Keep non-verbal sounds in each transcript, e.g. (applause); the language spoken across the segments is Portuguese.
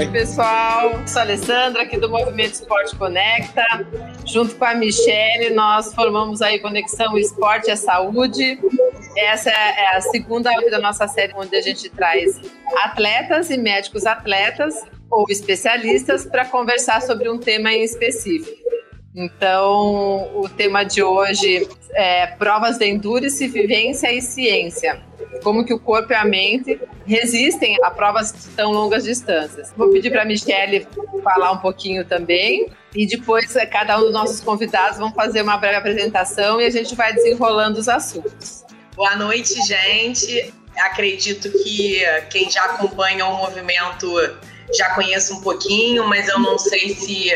Noite, pessoal. Sou a Alessandra, aqui do Movimento Esporte Conecta. Junto com a Michelle, nós formamos aí Conexão Esporte é Saúde. Essa é a segunda da nossa série, onde a gente traz atletas e médicos atletas ou especialistas para conversar sobre um tema em específico. Então, o tema de hoje é provas de endurance, vivência e ciência como que o corpo e a mente resistem a provas de tão longas distâncias. Vou pedir para a Michelle falar um pouquinho também e depois eh, cada um dos nossos convidados vão fazer uma breve apresentação e a gente vai desenrolando os assuntos. Boa noite, gente. Acredito que quem já acompanha o movimento já conhece um pouquinho, mas eu não sei se,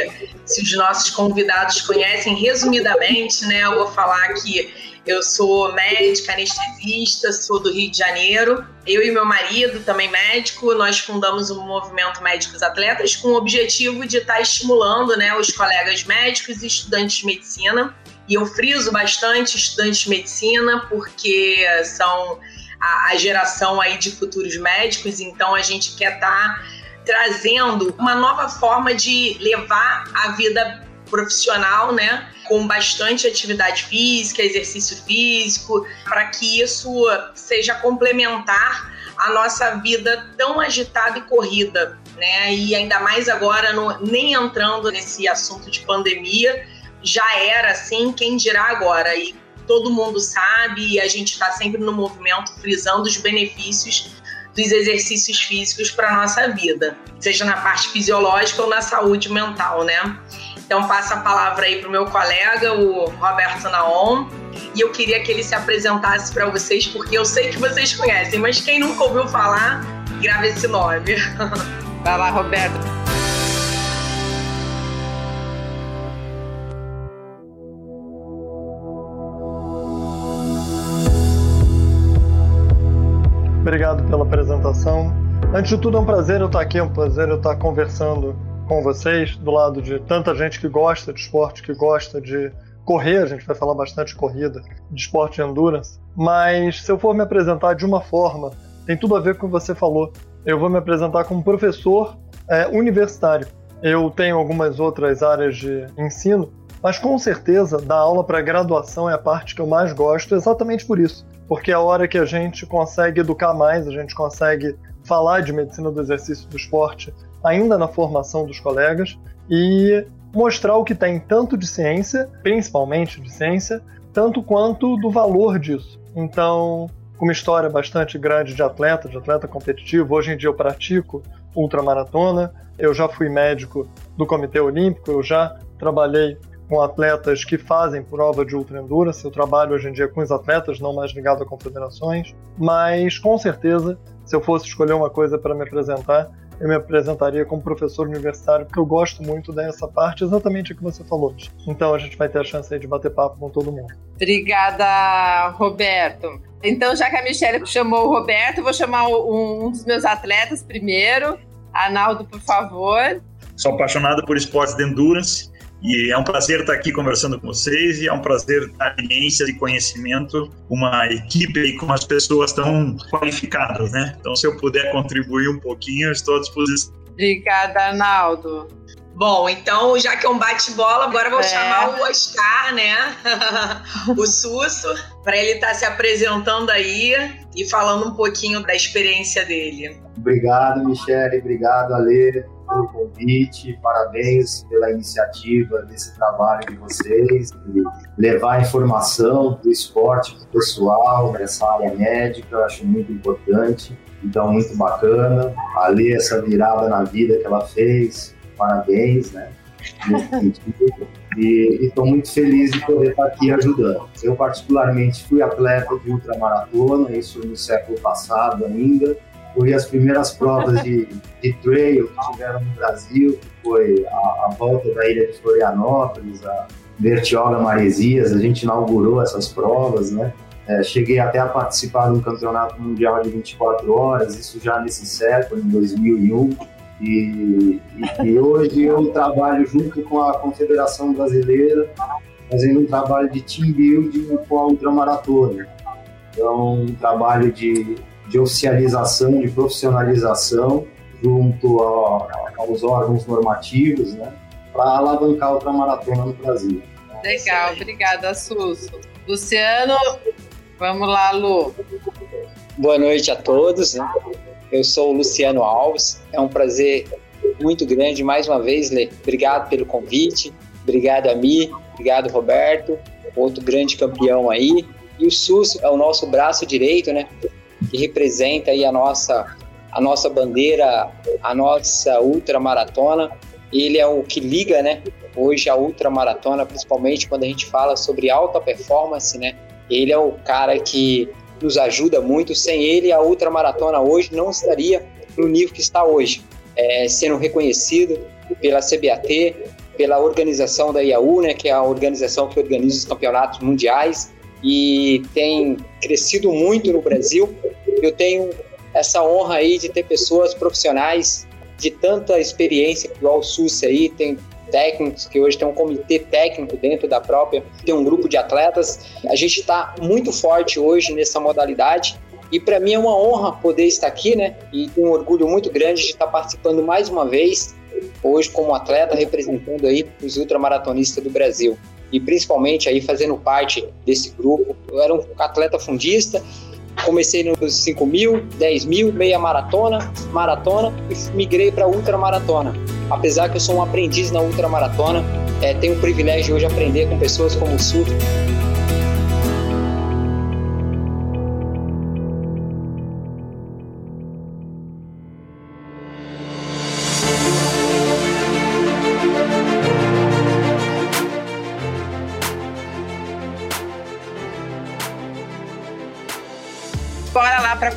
se os nossos convidados conhecem. Resumidamente, né, eu vou falar que eu sou médica, anestesista, sou do Rio de Janeiro. Eu e meu marido, também médico, nós fundamos o Movimento Médicos Atletas com o objetivo de estar estimulando né, os colegas médicos e estudantes de medicina. E eu friso bastante estudantes de medicina, porque são a, a geração aí de futuros médicos, então a gente quer estar trazendo uma nova forma de levar a vida profissional, né? Com bastante atividade física, exercício físico, para que isso seja complementar a nossa vida tão agitada e corrida, né? E ainda mais agora, no, nem entrando nesse assunto de pandemia, já era assim, quem dirá agora? E todo mundo sabe, e a gente está sempre no movimento frisando os benefícios dos exercícios físicos para nossa vida, seja na parte fisiológica ou na saúde mental, né? Então passa a palavra aí para o meu colega, o Roberto Naon, e eu queria que ele se apresentasse para vocês, porque eu sei que vocês conhecem, mas quem nunca ouviu falar, grave esse nome. (laughs) Vai lá, Roberto. Pela apresentação. Antes de tudo, é um prazer eu estar aqui, é um prazer eu estar conversando com vocês, do lado de tanta gente que gosta de esporte, que gosta de correr, a gente vai falar bastante de corrida, de esporte de endurance, mas se eu for me apresentar de uma forma, tem tudo a ver com o que você falou. Eu vou me apresentar como professor é, universitário. Eu tenho algumas outras áreas de ensino, mas com certeza dar aula para graduação é a parte que eu mais gosto, exatamente por isso. Porque é a hora que a gente consegue educar mais, a gente consegue falar de medicina do exercício do esporte ainda na formação dos colegas e mostrar o que tem tanto de ciência, principalmente de ciência, tanto quanto do valor disso. Então, uma história bastante grande de atleta, de atleta competitivo, hoje em dia eu pratico ultramaratona, eu já fui médico do Comitê Olímpico, eu já trabalhei com atletas que fazem prova de ultra endurance. Eu trabalho hoje em dia com os atletas, não mais ligado a confederações, mas com certeza, se eu fosse escolher uma coisa para me apresentar, eu me apresentaria como professor universitário, porque eu gosto muito dessa parte, exatamente o que você falou. Então a gente vai ter a chance de bater papo com todo mundo. Obrigada, Roberto. Então, já que a Michelle chamou o Roberto, eu vou chamar um, dos meus atletas primeiro. Arnaldo, por favor. Sou apaixonado por esportes de endurance e é um prazer estar aqui conversando com vocês e é um prazer dar experiência e conhecimento uma equipe e com as pessoas tão qualificadas, né? Então, se eu puder contribuir um pouquinho, eu estou à disposição. Obrigada, Arnaldo. Bom, então, já que é um bate-bola, agora vou é. chamar o Oscar, né? (laughs) o Susso, para ele estar tá se apresentando aí e falando um pouquinho da experiência dele. Obrigado, Michele. Obrigado, Ale pelo convite, parabéns pela iniciativa desse trabalho de vocês, de levar informação do esporte para o pessoal, dessa área médica, eu acho muito importante. Então, muito bacana. Ali, essa virada na vida que ela fez, parabéns, né? E estou muito feliz de poder estar aqui ajudando. Eu, particularmente, fui atleta de ultramaratona, isso no século passado ainda. Corri as primeiras provas de, de trail que tiveram no Brasil, que foi a, a volta da ilha de Florianópolis, a Bertioga Maresias, a gente inaugurou essas provas, né? É, cheguei até a participar de um campeonato mundial de 24 horas, isso já nesse século, em 2001. E, e, e, hoje eu trabalho junto com a Confederação Brasileira, fazendo um trabalho de team building com a ultramaratona. Então, um trabalho de, de oficialização, de profissionalização junto a, aos órgãos normativos, né, para alavancar a ultramaratona no Brasil. Legal, obrigada, Suso. Luciano, vamos lá, Lu. Boa noite a todos. Né? Eu sou o Luciano Alves. É um prazer muito grande mais uma vez, Lê. Obrigado pelo convite. Obrigado a mim. Obrigado, Roberto. Outro grande campeão aí. E o SUS é o nosso braço direito, né? Que representa aí a nossa, a nossa bandeira, a nossa ultramaratona. Ele é o que liga, né? Hoje a ultramaratona, principalmente quando a gente fala sobre alta performance, né? Ele é o cara que nos ajuda muito. Sem ele, a ultramaratona hoje não estaria no nível que está hoje, é, sendo reconhecido pela CBAT, pela organização da IAU, né, que é a organização que organiza os campeonatos mundiais e tem crescido muito no Brasil. Eu tenho essa honra aí de ter pessoas profissionais de tanta experiência, igual o SUS aí, tem técnicos, que hoje tem um comitê técnico dentro da própria, tem um grupo de atletas. A gente está muito forte hoje nessa modalidade e para mim é uma honra poder estar aqui, né? E um orgulho muito grande de estar participando mais uma vez, hoje como atleta, representando aí os ultramaratonistas do Brasil. E principalmente aí fazendo parte desse grupo. Eu era um atleta fundista, Comecei nos 5 mil, 10 mil, meia maratona, maratona e migrei para ultramaratona. Apesar que eu sou um aprendiz na ultramaratona, é, tenho o privilégio hoje de aprender com pessoas como o Sul,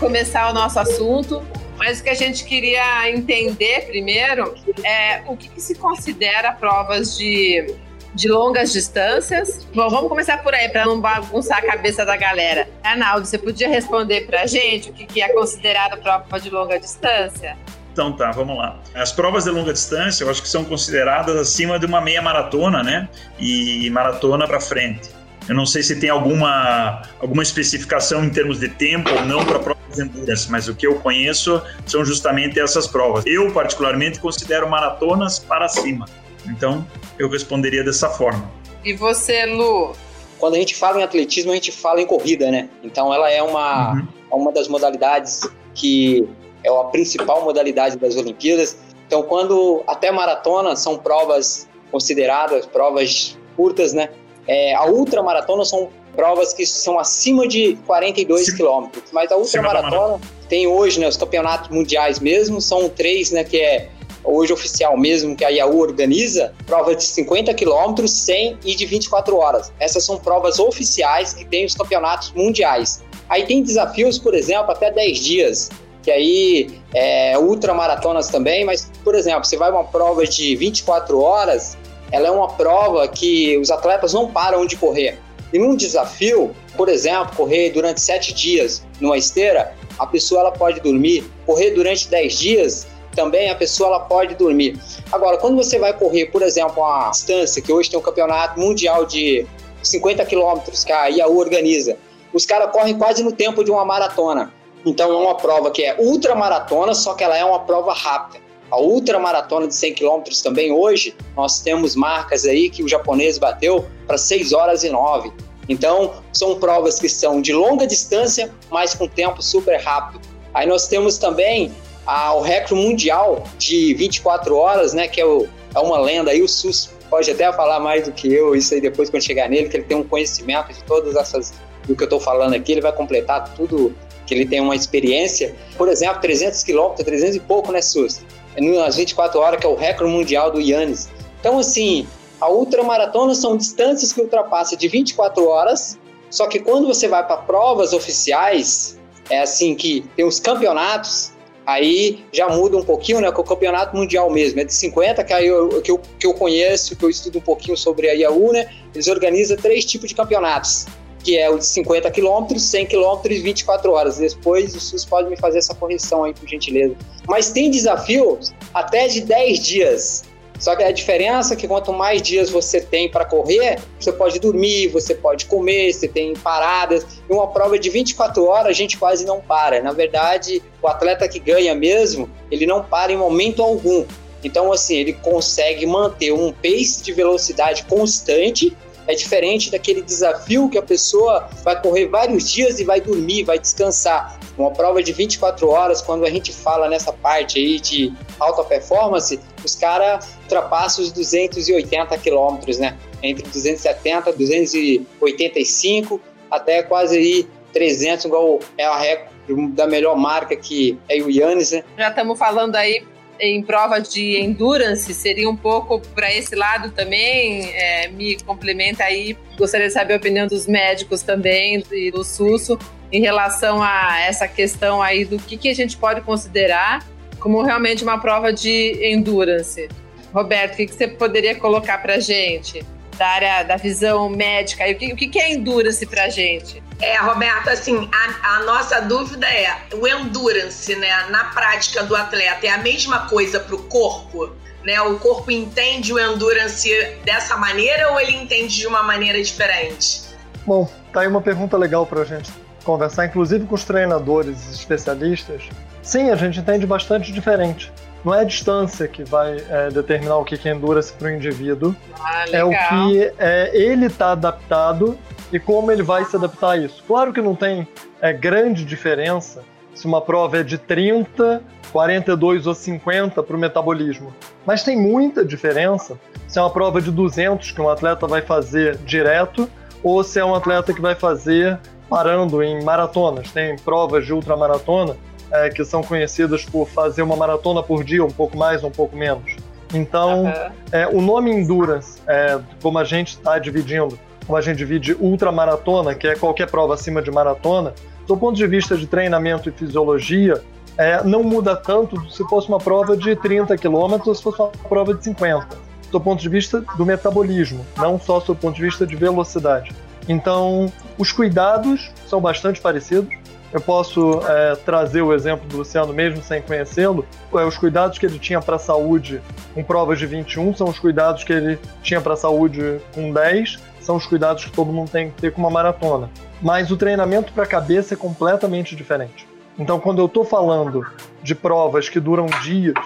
começar o nosso assunto, mas o que a gente queria entender primeiro é o que, que se considera provas de, de longas distâncias. Bom, vamos começar por aí, para não bagunçar a cabeça da galera. Arnaldo, você podia responder para a gente o que, que é considerada prova de longa distância? Então tá, vamos lá. As provas de longa distância, eu acho que são consideradas acima de uma meia maratona, né? E maratona para frente. Eu não sei se tem alguma, alguma especificação em termos de tempo ou não para provas de endurance, mas o que eu conheço são justamente essas provas. Eu, particularmente, considero maratonas para cima. Então, eu responderia dessa forma. E você, Lu? Quando a gente fala em atletismo, a gente fala em corrida, né? Então, ela é uma, uhum. uma das modalidades que é a principal modalidade das Olimpíadas. Então, quando até maratona são provas consideradas provas curtas, né? É, a ultramaratona são provas que são acima de 42 quilômetros, mas a ultramaratona tem hoje, né, os campeonatos mundiais mesmo, são três, né, que é hoje oficial mesmo, que a IAU organiza, prova de 50 quilômetros, 100 e de 24 horas. Essas são provas oficiais que tem os campeonatos mundiais. Aí tem desafios, por exemplo, até 10 dias, que aí é ultramaratonas também, mas, por exemplo, você vai uma prova de 24 horas, ela é uma prova que os atletas não param de correr. E num desafio, por exemplo, correr durante sete dias numa esteira, a pessoa ela pode dormir. Correr durante dez dias, também a pessoa ela pode dormir. Agora, quando você vai correr, por exemplo, uma distância, que hoje tem um campeonato mundial de 50 quilômetros que a IAU organiza, os caras correm quase no tempo de uma maratona. Então é uma prova que é ultramaratona, só que ela é uma prova rápida. A ultramaratona de 100 km também hoje, nós temos marcas aí que o japonês bateu para 6 horas e 9. Então, são provas que são de longa distância, mas com tempo super rápido. Aí nós temos também a, o recorde mundial de 24 horas, né, que é, o, é uma lenda aí, o SUS pode até falar mais do que eu, isso aí depois quando chegar nele, que ele tem um conhecimento de todas essas do que eu estou falando aqui, ele vai completar tudo que ele tem uma experiência. Por exemplo, 300 quilômetros, 300 e pouco, né, SUS? Nas 24 horas, que é o recorde mundial do Yannis. Então, assim, A ultramaratona são distâncias que ultrapassam de 24 horas, só que quando você vai para provas oficiais, é assim que tem os campeonatos, aí já muda um pouquinho, né? Com o campeonato mundial mesmo, é de 50, que, aí eu, que, eu, que eu conheço, que eu estudo um pouquinho sobre a IAU, né? Eles organizam três tipos de campeonatos que é o de 50 km, 100 km e 24 horas. Depois o SUS pode me fazer essa correção aí, por gentileza. Mas tem desafios até de 10 dias. Só que a diferença é que quanto mais dias você tem para correr, você pode dormir, você pode comer, você tem paradas. Em uma prova de 24 horas, a gente quase não para. Na verdade, o atleta que ganha mesmo, ele não para em momento algum. Então, assim, ele consegue manter um pace de velocidade constante é diferente daquele desafio que a pessoa vai correr vários dias e vai dormir, vai descansar. Uma prova de 24 horas, quando a gente fala nessa parte aí de alta performance, os caras ultrapassam os 280 quilômetros, né? Entre 270 e 285 até quase aí 300, igual é a recorde da melhor marca que é o Yannis, né? Já estamos falando aí em prova de endurance seria um pouco para esse lado também? É, me complementa aí. Gostaria de saber a opinião dos médicos também e do SUSO em relação a essa questão aí do que, que a gente pode considerar como realmente uma prova de endurance. Roberto, o que, que você poderia colocar para gente da área da visão médica? E o que, o que é endurance para a gente? É, Roberto, assim, a, a, nossa dúvida é o endurance, né, na prática do atleta é a mesma coisa para o corpo? Né? O corpo entende o endurance dessa maneira ou ele entende de uma maneira diferente? Bom, tá aí uma pergunta legal para a gente conversar, inclusive com os treinadores e especialistas. Sim, a gente entende bastante diferente. Não é a distância que vai é, determinar o que é endurance para o indivíduo, ah, é o que é, ele está adaptado e como ele vai se adaptar a isso. Claro que não tem é, grande diferença se uma prova é de 30, 42 ou 50 para o metabolismo, mas tem muita diferença se é uma prova de 200 que um atleta vai fazer direto ou se é um atleta que vai fazer parando em maratonas. Tem provas de ultramaratona é, que são conhecidas por fazer uma maratona por dia, um pouco mais, um pouco menos. Então, uhum. é, o nome Endurance, é, como a gente está dividindo como a gente divide ultramaratona, que é qualquer prova acima de maratona, do ponto de vista de treinamento e fisiologia, é, não muda tanto se fosse uma prova de 30 quilômetros, se fosse uma prova de 50. Do ponto de vista do metabolismo, não só do ponto de vista de velocidade. Então, os cuidados são bastante parecidos. Eu posso é, trazer o exemplo do Luciano, mesmo sem conhecê-lo. É, os cuidados que ele tinha para a saúde com provas de 21 são os cuidados que ele tinha para a saúde com 10 são os cuidados que todo mundo tem que ter com uma maratona. Mas o treinamento para a cabeça é completamente diferente. Então, quando eu estou falando de provas que duram dias,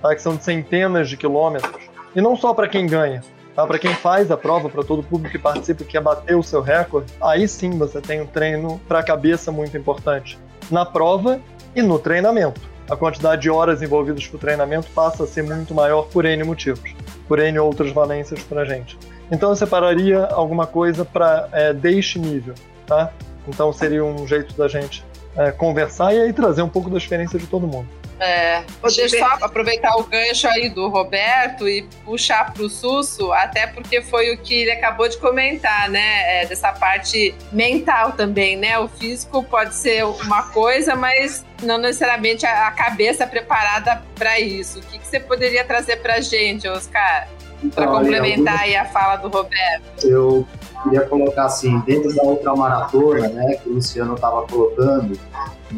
tá, que são de centenas de quilômetros, e não só para quem ganha, tá, para quem faz a prova, para todo público que participa e quer bater o seu recorde, aí sim você tem um treino para a cabeça muito importante. Na prova e no treinamento. A quantidade de horas envolvidas para o treinamento passa a ser muito maior por N motivos, por N outras valências para a gente. Então eu separaria alguma coisa para é, deste nível, tá? Então seria um jeito da gente é, conversar e aí trazer um pouco da experiência de todo mundo. É, vou deixar aproveitar o gancho aí do Roberto e puxar para o Susso, até porque foi o que ele acabou de comentar, né? É, dessa parte mental também, né? O físico pode ser uma coisa, mas não necessariamente a, cabeça preparada para isso. O que, que você poderia trazer para a gente, Oscar? Para complementar aí a fala do Roberto. Eu queria colocar assim, dentro da outra maratona, né, que o Luciano estava colocando,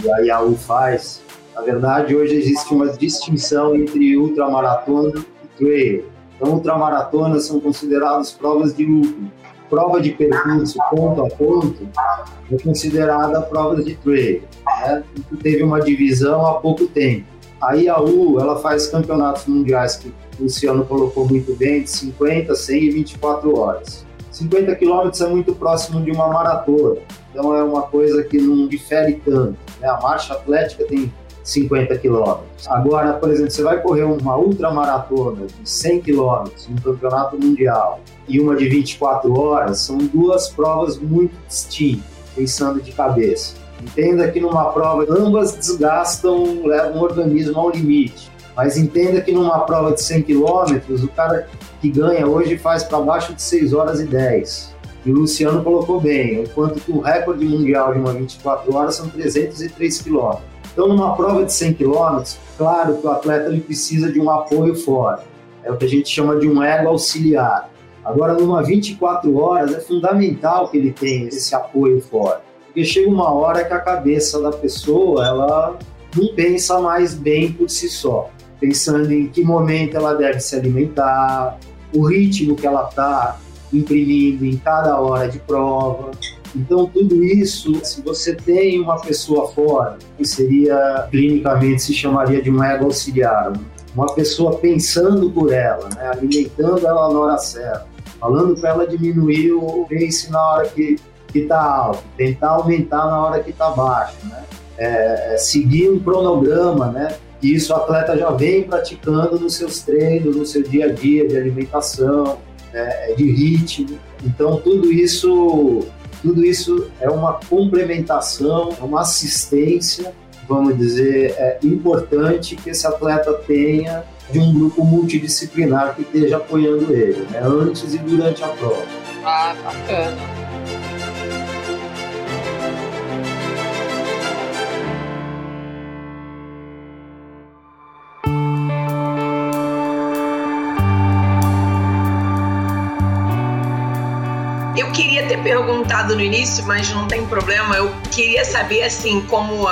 e a IAU faz, na verdade hoje existe uma distinção entre ultramaratona e trail. Então, ultramaratonas são consideradas provas de último. Prova de percurso ponto a ponto é considerada prova de trail. Né? Teve uma divisão há pouco tempo. A IAU ela faz campeonatos mundiais que o Luciano colocou muito bem, de 50, 100 e 24 horas. 50 quilômetros é muito próximo de uma maratona, então é uma coisa que não difere tanto. Né? A marcha atlética tem 50 quilômetros. Agora, por exemplo, você vai correr uma ultramaratona de 100 quilômetros no campeonato mundial e uma de 24 horas, são duas provas muito distintas, pensando de cabeça. Entenda que numa prova ambas desgastam, levam o organismo ao limite. Mas entenda que numa prova de 100 km, o cara que ganha hoje faz para baixo de 6 horas e 10. E o Luciano colocou bem, enquanto que o recorde mundial de uma 24 horas são 303 km. Então, numa prova de 100 km, claro que o atleta ele precisa de um apoio fora. É o que a gente chama de um ego auxiliar. Agora, numa 24 horas, é fundamental que ele tenha esse apoio fora. Porque chega uma hora que a cabeça da pessoa, ela não pensa mais bem por si só. Pensando em que momento ela deve se alimentar, o ritmo que ela está imprimindo em cada hora de prova. Então, tudo isso, se você tem uma pessoa fora, que seria, clinicamente, se chamaria de um ego auxiliar, uma pessoa pensando por ela, né, alimentando ela na hora certa, falando para ela diminuir o pace na hora que está alto, tentar aumentar na hora que está baixo, né? É, é, seguir um cronograma, né? E isso o atleta já vem praticando nos seus treinos, no seu dia a dia de alimentação, né? de ritmo. Então tudo isso, tudo isso é uma complementação, é uma assistência, vamos dizer, é importante que esse atleta tenha de um grupo multidisciplinar que esteja apoiando ele, né? antes e durante a prova. Ah, bacana. Perguntado no início, mas não tem problema. Eu queria saber, assim, como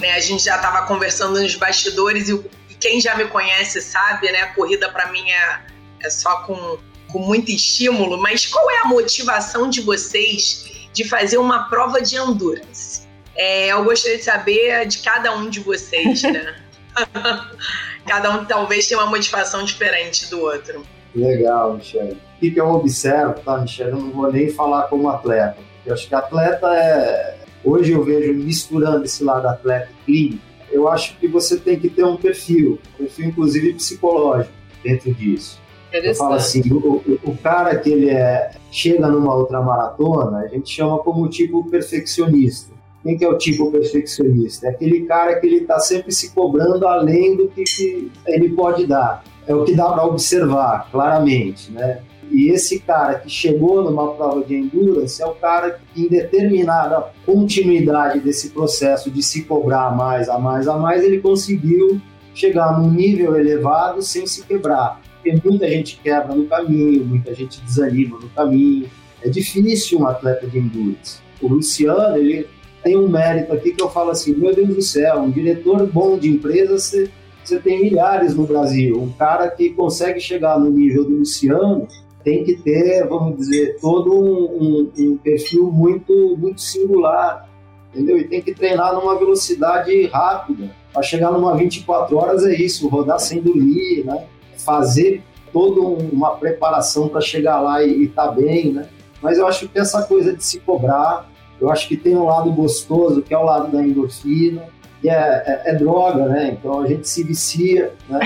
né, a gente já estava conversando nos bastidores e, quem já me conhece sabe, né? A corrida para mim é, é só com, com muito estímulo. Mas qual é a motivação de vocês de fazer uma prova de endurance? É, eu gostaria de saber de cada um de vocês, né? (laughs) cada um talvez tenha uma motivação diferente do outro. Legal, Michele. O que, eu observo, tá, Michele? Eu não vou nem falar como atleta. Eu acho que atleta é. Hoje eu vejo misturando esse lado atleta clínico. Eu acho que você tem que ter um perfil, um perfil inclusive psicológico dentro disso. Eu falo assim, o, o, cara que ele é, chega numa outra maratona, a gente chama como tipo perfeccionista. Quem que é o tipo perfeccionista? É aquele cara que ele está sempre se cobrando além do que, que ele pode dar é o que dá para observar claramente, né? E esse cara que chegou numa prova de endurance é o cara que, em determinada continuidade desse processo de se cobrar mais, a mais, a mais, ele conseguiu chegar num nível elevado sem se quebrar. Porque muita gente quebra no caminho, muita gente desanima no caminho. É difícil um atleta de endurance. O Luciano, ele tem um mérito aqui que eu falo assim: meu Deus do céu, um diretor bom de empresa, você você tem milhares no Brasil. Um cara que consegue chegar no nível do Luciano tem que ter, vamos dizer, todo um, um, um perfil muito, muito singular, entendeu? E tem que treinar numa velocidade rápida. Para chegar numa 24 horas é isso, rodar sem dormir, né? Fazer toda uma preparação para chegar lá e estar tá bem, né? Mas eu acho que essa coisa de se cobrar, eu acho que tem um lado gostoso, que é o lado da endorfina, que é, é, é, droga, né? Então a gente se vicia, né?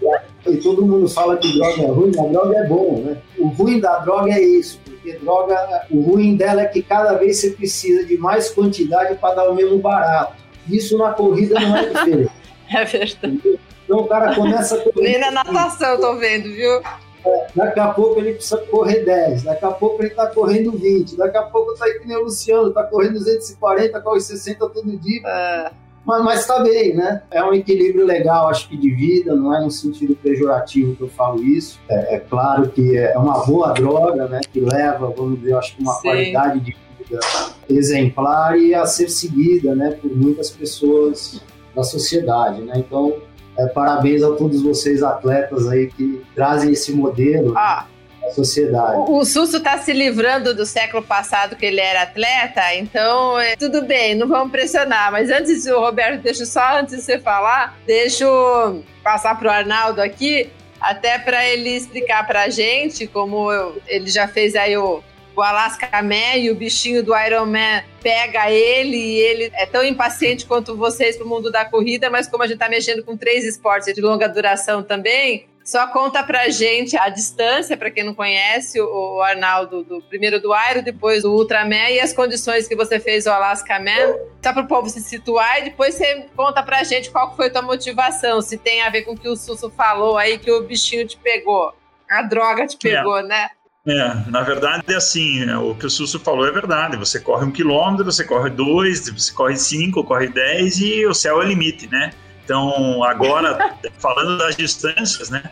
(laughs) e todo mundo fala que droga é ruim, a droga é bom, né? O ruim da droga é isso, porque droga, o ruim dela é que cada vez você precisa de mais quantidade para dar o mesmo barato. Isso na corrida não é diferente. (laughs) é verdade. Então o cara começa a correr. Nem na natação eu tô vendo, viu? É, daqui a pouco ele precisa correr 10, daqui a pouco ele está correndo 20, daqui a pouco tá aí que nem o Luciano, tá correndo 240, corre 60 todo dia. É mas, mas tá bem, né? É um equilíbrio legal, acho que de vida, não é no sentido pejorativo que eu falo isso. É, é claro que é uma boa droga, né? Que leva, vamos dizer, acho que uma Sim. qualidade de vida exemplar e a ser seguida, né? Por muitas pessoas da sociedade, né? Então, é, parabéns a todos vocês atletas aí que trazem esse modelo. Ah, sociedade. O, o está se livrando do século passado que ele era atleta, então é, tudo bem, não vamos pressionar. Mas antes, o Roberto, deixa só antes de você falar, deixa eu passar para o Arnaldo aqui, até para ele explicar para a gente como eu, ele já fez aí o o Alaska Man e o bichinho do Iron Man pega ele e ele é tão impaciente quanto vocês pro mundo da corrida, mas como a gente tá mexendo com três esportes de longa duração também, Só conta pra gente a distância, para quem não conhece, o Arnaldo, do primeiro do Aero, depois do Ultraman e as condições que você fez o Alaska Man. Só para o povo se situar e depois você conta pra gente qual foi a tua motivação, se tem a ver com o que o Susso falou aí, que o bichinho te pegou, a droga te pegou, é. né? É, na verdade é assim, o que o Susso falou é verdade. Você corre um quilômetro, você corre dois, você corre cinco, corre dez e o céu é o limite, né? Então, agora, (laughs) falando das distâncias, né?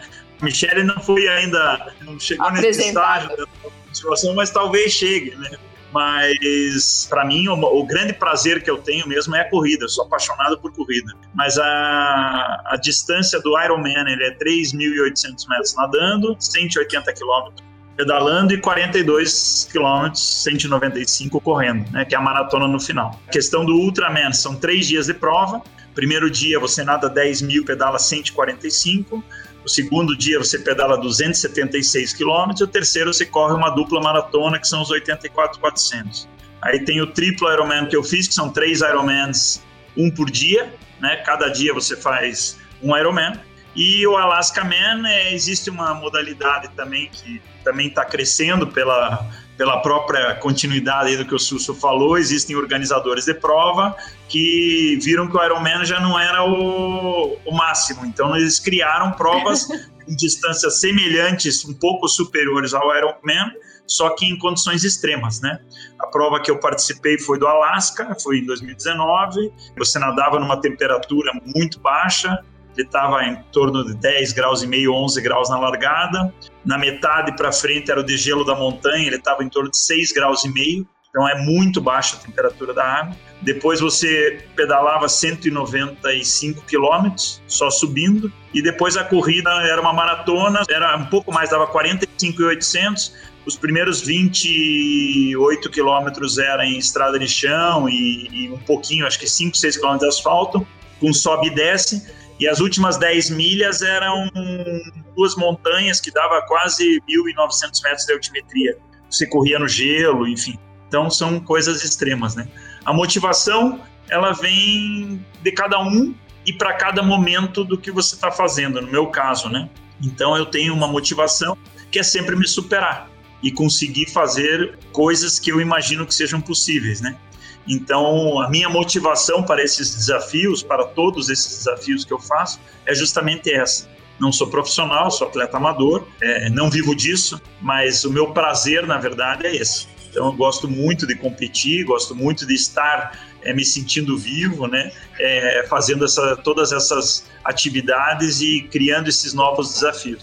Michele não foi ainda, não chegou nesse estágio da motivação, mas talvez chegue, né? Mas, para mim, o, o, grande prazer que eu tenho mesmo é a corrida. Eu sou apaixonado por corrida. Mas a, a distância do Ironman ele é 3.800 metros nadando, 180 quilômetros pedalando e 42 quilômetros, 195 correndo, né, que é a maratona no final. A questão do Ultraman, são três dias de prova. Primeiro dia você nada 10 mil, pedala 145. O segundo dia você pedala 276 quilômetros. O terceiro você corre uma dupla maratona, que são os 84,400. Aí tem o triplo Ironman que eu fiz, que são três Ironmans, um por dia. Né? Cada dia você faz um Ironman. E o Alaska Man, é, existe uma modalidade também que também está crescendo pela, pela própria continuidade do que o Susso falou. Existem organizadores de prova que viram que o Ironman já não era o, o máximo. Então, eles criaram provas (laughs) em distâncias semelhantes, um pouco superiores ao Ironman, só que em condições extremas, né? A prova que eu participei foi do Alasca, foi em 2019. Você nadava numa temperatura muito baixa, ele estava em torno de 10 graus e meio, 11 graus na largada. Na metade para frente era o degelo da montanha, ele estava em torno de 6 graus e meio. Então é muito baixa a temperatura da água. Depois você pedalava 195 quilômetros, só subindo. E depois a corrida era uma maratona, era um pouco mais, dava 45,800. Os primeiros 28 quilômetros eram em estrada de chão e, e um pouquinho, acho que 5, 6 quilômetros de asfalto, com sobe e desce. E as últimas 10 milhas eram duas montanhas que dava quase 1.900 metros de altimetria. Você corria no gelo, enfim. Então são coisas extremas, né? A motivação, ela vem de cada um e para cada momento do que você está fazendo, no meu caso, né? Então eu tenho uma motivação que é sempre me superar e conseguir fazer coisas que eu imagino que sejam possíveis, né? Então, a minha motivação para esses desafios, para todos esses desafios que eu faço, é justamente essa. Não sou profissional, sou atleta amador, é, não vivo disso, mas o meu prazer, na verdade, é esse. Então, eu gosto muito de competir, gosto muito de estar é, me sentindo vivo, né? É, fazendo essa, todas essas atividades e criando esses novos desafios.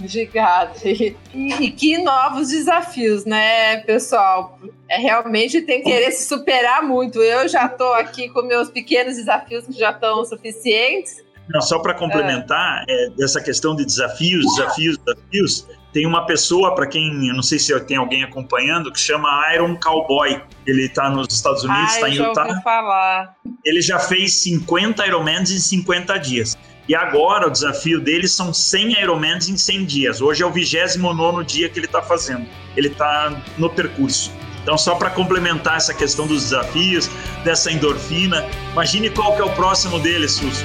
Obrigada. E, e, que novos desafios, né, pessoal? É, realmente tem que querer se superar muito. Eu já estou aqui com meus pequenos desafios que já estão suficientes. Não, só para complementar, é. É, dessa questão de desafios, desafios, desafios, tem uma pessoa, para quem, eu não sei se tem alguém acompanhando, que chama Iron Cowboy. Ele está nos Estados Unidos, está em Utah. Falar. Ele já fez 50 Ironmans em 50 dias. E agora o desafio dele são 100 Ironmans em 100 dias. Hoje é o 29 dia que ele está fazendo. Ele está no percurso. Então, só para complementar essa questão dos desafios, dessa endorfina, imagine qual que é o próximo dele, Susso.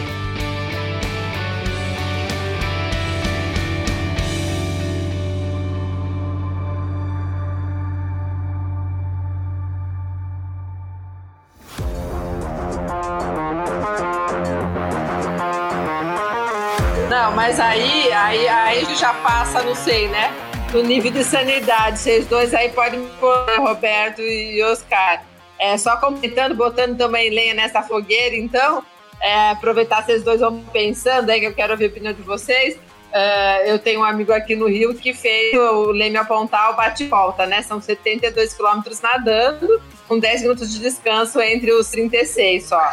Passa, não sei, né? No nível de sanidade. Vocês dois aí podem pôr, né, Roberto e Oscar. É, só comentando, botando também lenha nessa fogueira, então. É, aproveitar vocês dois vão pensando aí, que eu quero ouvir a opinião de vocês. Uh, eu tenho um amigo aqui no Rio que fez o Leme Apontar o bate-volta, né? São 72 quilômetros nadando, com 10 minutos de descanso entre os 36 só.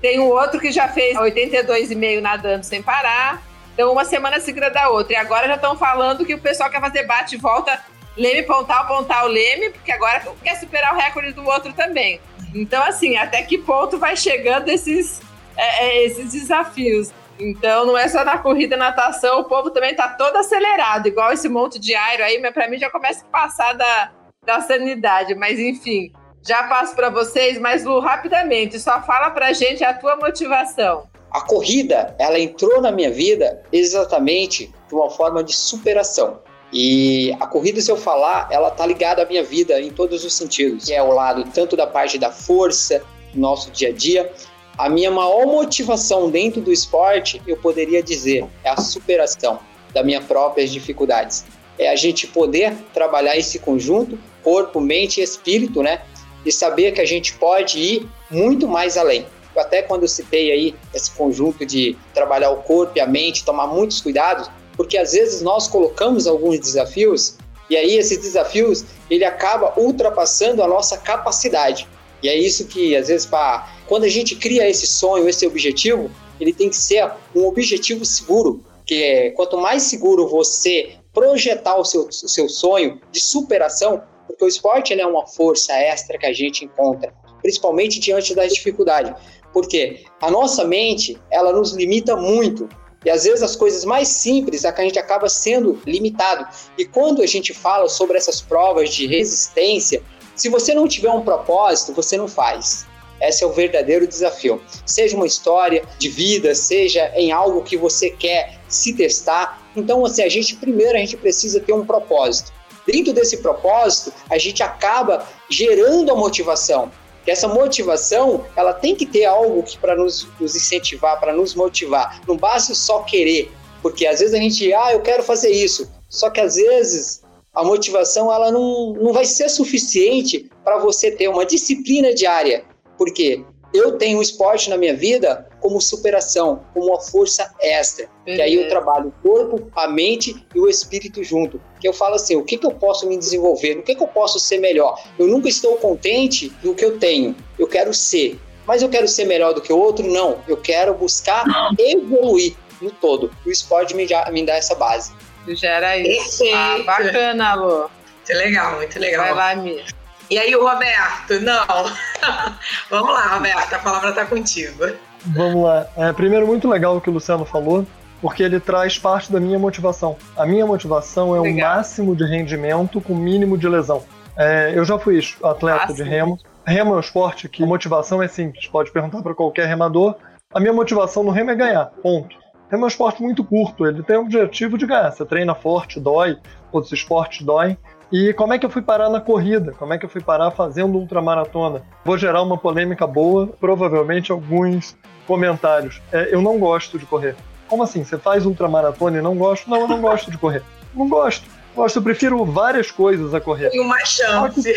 Tem um outro que já fez 82,5 nadando sem parar, então, uma semana seguida da outra. E agora já estão falando que o pessoal quer fazer bate e volta, Leme pontar o Leme, porque agora quer superar o recorde do outro também. Então, assim, até que ponto vai chegando esses, é, é esses desafios? Então, não é só na corrida, natação, o povo também está todo acelerado, igual esse monte de aero aí, mas para mim já começa a passar da, da sanidade. Mas, enfim, já passo para vocês, mas Lu, rapidamente, só fala para gente a tua motivação. A corrida, ela entrou na minha vida exatamente de uma forma de superação. E a corrida, se eu falar, ela tá ligada à minha vida em todos os sentidos. É o lado tanto da parte da força, nosso dia a dia. A minha maior motivação dentro do esporte, eu poderia dizer, é a superação das minhas próprias dificuldades. É a gente poder trabalhar esse conjunto, corpo, mente e espírito, né? E saber que a gente pode ir muito mais além. Até quando eu citei aí esse conjunto de trabalhar o corpo e a mente, tomar muitos cuidados, porque às vezes nós colocamos alguns desafios e aí esses desafios ele acaba ultrapassando a nossa capacidade. E é isso que às vezes para quando a gente cria esse sonho, esse objetivo, ele tem que ser um objetivo seguro, que é, quanto mais seguro você projetar o seu, o seu sonho de superação, porque o esporte é uma força extra que a gente encontra, principalmente diante das dificuldades. Porque a nossa mente, ela nos limita muito. E às vezes as coisas mais simples é que a gente acaba sendo limitado. E quando a gente fala sobre essas provas de resistência, se você não tiver um propósito, você não faz. Esse é o verdadeiro desafio. Seja uma história de vida, seja em algo que você quer se testar. Então, assim, a gente primeiro a gente precisa ter um propósito. Dentro desse propósito, a gente acaba gerando a motivação que essa motivação ela tem que ter algo que para nos, nos incentivar, para nos motivar. Não basta só querer, porque às vezes a gente, ah, eu quero fazer isso. Só que às vezes a motivação ela não, não vai ser suficiente para você ter uma disciplina diária. Porque eu tenho o esporte na minha vida como superação, como uma força extra. Uhum. Que aí eu trabalho o corpo, a mente e o espírito junto. Que eu falo assim, o que, que eu posso me desenvolver? No que, que eu posso ser melhor? Eu nunca estou contente do que eu tenho. Eu quero ser. Mas eu quero ser melhor do que o outro? Não. Eu quero buscar (gasps) evoluir no todo. O esporte me, já, me dá essa base. Gera isso. Ah, bacana, Lu. Muito legal, muito legal. Vai lá, Mia. E aí, o Roberto? Não. (laughs) Vamos lá, Roberto, a palavra está contigo. Vamos lá. É, primeiro, muito legal o que o Luciano falou, porque ele traz parte da minha motivação. A minha motivação é o máximo de rendimento com o mínimo de lesão. É, eu já fui atleta de remo. Remo é um esporte que a motivação é simples. Pode perguntar para qualquer remador. A minha motivação no remo é ganhar. Ponto. Remo é um esporte muito curto. Ele tem o objetivo de ganhar. Você treina forte, dói. Outros esportes doem. E como é que eu fui parar na corrida? Como é que eu fui parar fazendo ultramaratona? Vou gerar uma polêmica boa, provavelmente alguns comentários. É, eu não gosto de correr. Como assim? Você faz ultramaratona e não gosta? Não, eu não gosto de correr. Não gosto. Gosto, eu prefiro várias coisas a correr. Tem uma chance.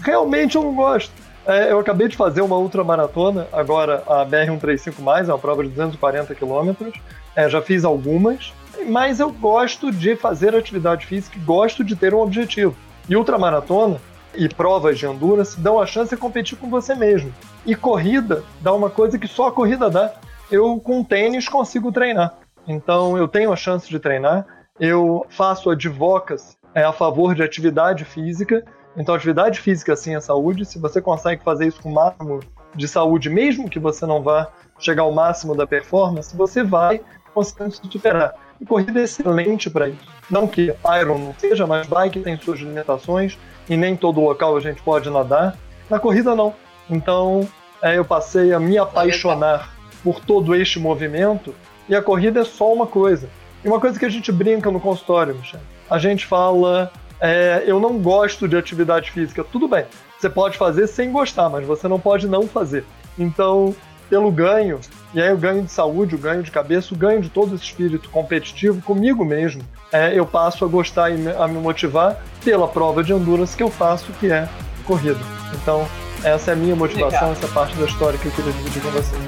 Realmente eu não gosto. É, eu acabei de fazer uma ultramaratona, agora a BR-135+, é uma prova de 240 quilômetros. É, já fiz algumas mas eu gosto de fazer atividade física gosto de ter um objetivo. E ultramaratona e provas de endurance dão a chance de competir com você mesmo. E corrida dá uma coisa que só a corrida dá. Eu com tênis consigo treinar. Então eu tenho a chance de treinar. Eu faço advocacy é, a favor de atividade física. Então atividade física sim é saúde. Se você consegue fazer isso com o máximo de saúde, mesmo que você não vá chegar ao máximo da performance, você vai conseguir superar. E corrida é excelente para isso. Não que Iron não seja, mas bike tem suas limitações e nem todo local a gente pode nadar. Na corrida, não. Então, é, eu passei a me apaixonar por todo este movimento e a corrida é só uma coisa. E uma coisa que a gente brinca no consultório, Michel. A gente fala, é, eu não gosto de atividade física. Tudo bem, você pode fazer sem gostar, mas você não pode não fazer. Então, pelo ganho, e aí o ganho de saúde, o ganho de cabeça, o ganho de todo esse espírito competitivo comigo mesmo, é, eu passo a gostar e a me motivar pela prova de endurance que eu faço, que é corrida. Então, essa é a minha motivação, Legal. essa parte da história que eu queria dividir com vocês.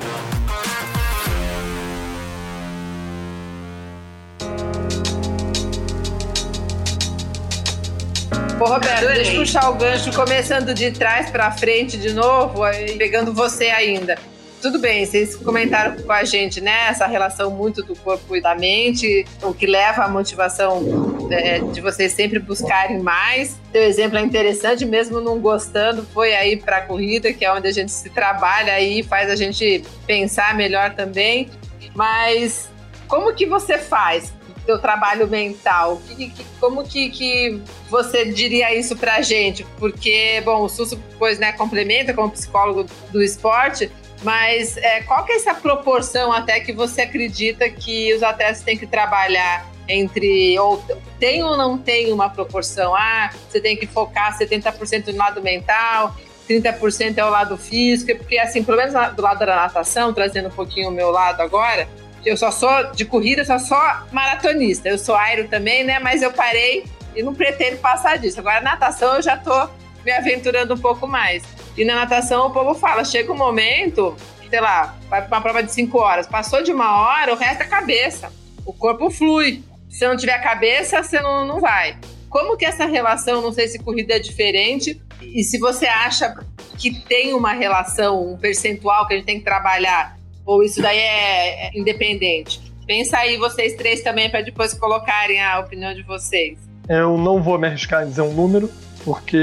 Ô, Roberto, deixa eu puxar o gancho, começando de trás para frente de novo, pegando você ainda tudo bem, vocês comentaram com a gente, né? Essa relação muito do corpo e da mente, o que leva à motivação é, de vocês sempre buscarem mais. Teu exemplo é interessante, mesmo não gostando, foi aí para a corrida, que é onde a gente se trabalha aí, faz a gente pensar melhor também. Mas como que você faz? teu trabalho mental? Que, que, como que, que você diria isso pra gente? Porque, bom, o SUS, pois, né, complementa como psicólogo do esporte, Mas é, qual que é essa proporção até que você acredita que os atletas têm que trabalhar entre ou tem ou não tem uma proporção? Ah, você tem que focar 70% no lado mental, 30% é o lado físico, porque assim, pelo menos do lado da natação, trazendo um pouquinho o meu lado agora, eu só sou de corrida, só sou maratonista. Eu sou aero também, né? Mas eu parei e não pretendo passar disso. Agora, natação eu já tô me aventurando um pouco mais. E na natação o povo fala, chega um momento, sei lá, vai para uma prova de 5 horas, passou de uma hora, o resto é cabeça. O corpo flui. Se não tiver cabeça, você não, não vai. Como que essa relação, não sei se corrida é diferente, e se você acha que tem uma relação, um percentual que a gente tem que trabalhar, ou isso daí é, é independente? Pensa aí vocês três também para depois colocarem a opinião de vocês. Eu não vou me arriscar em dizer um número, porque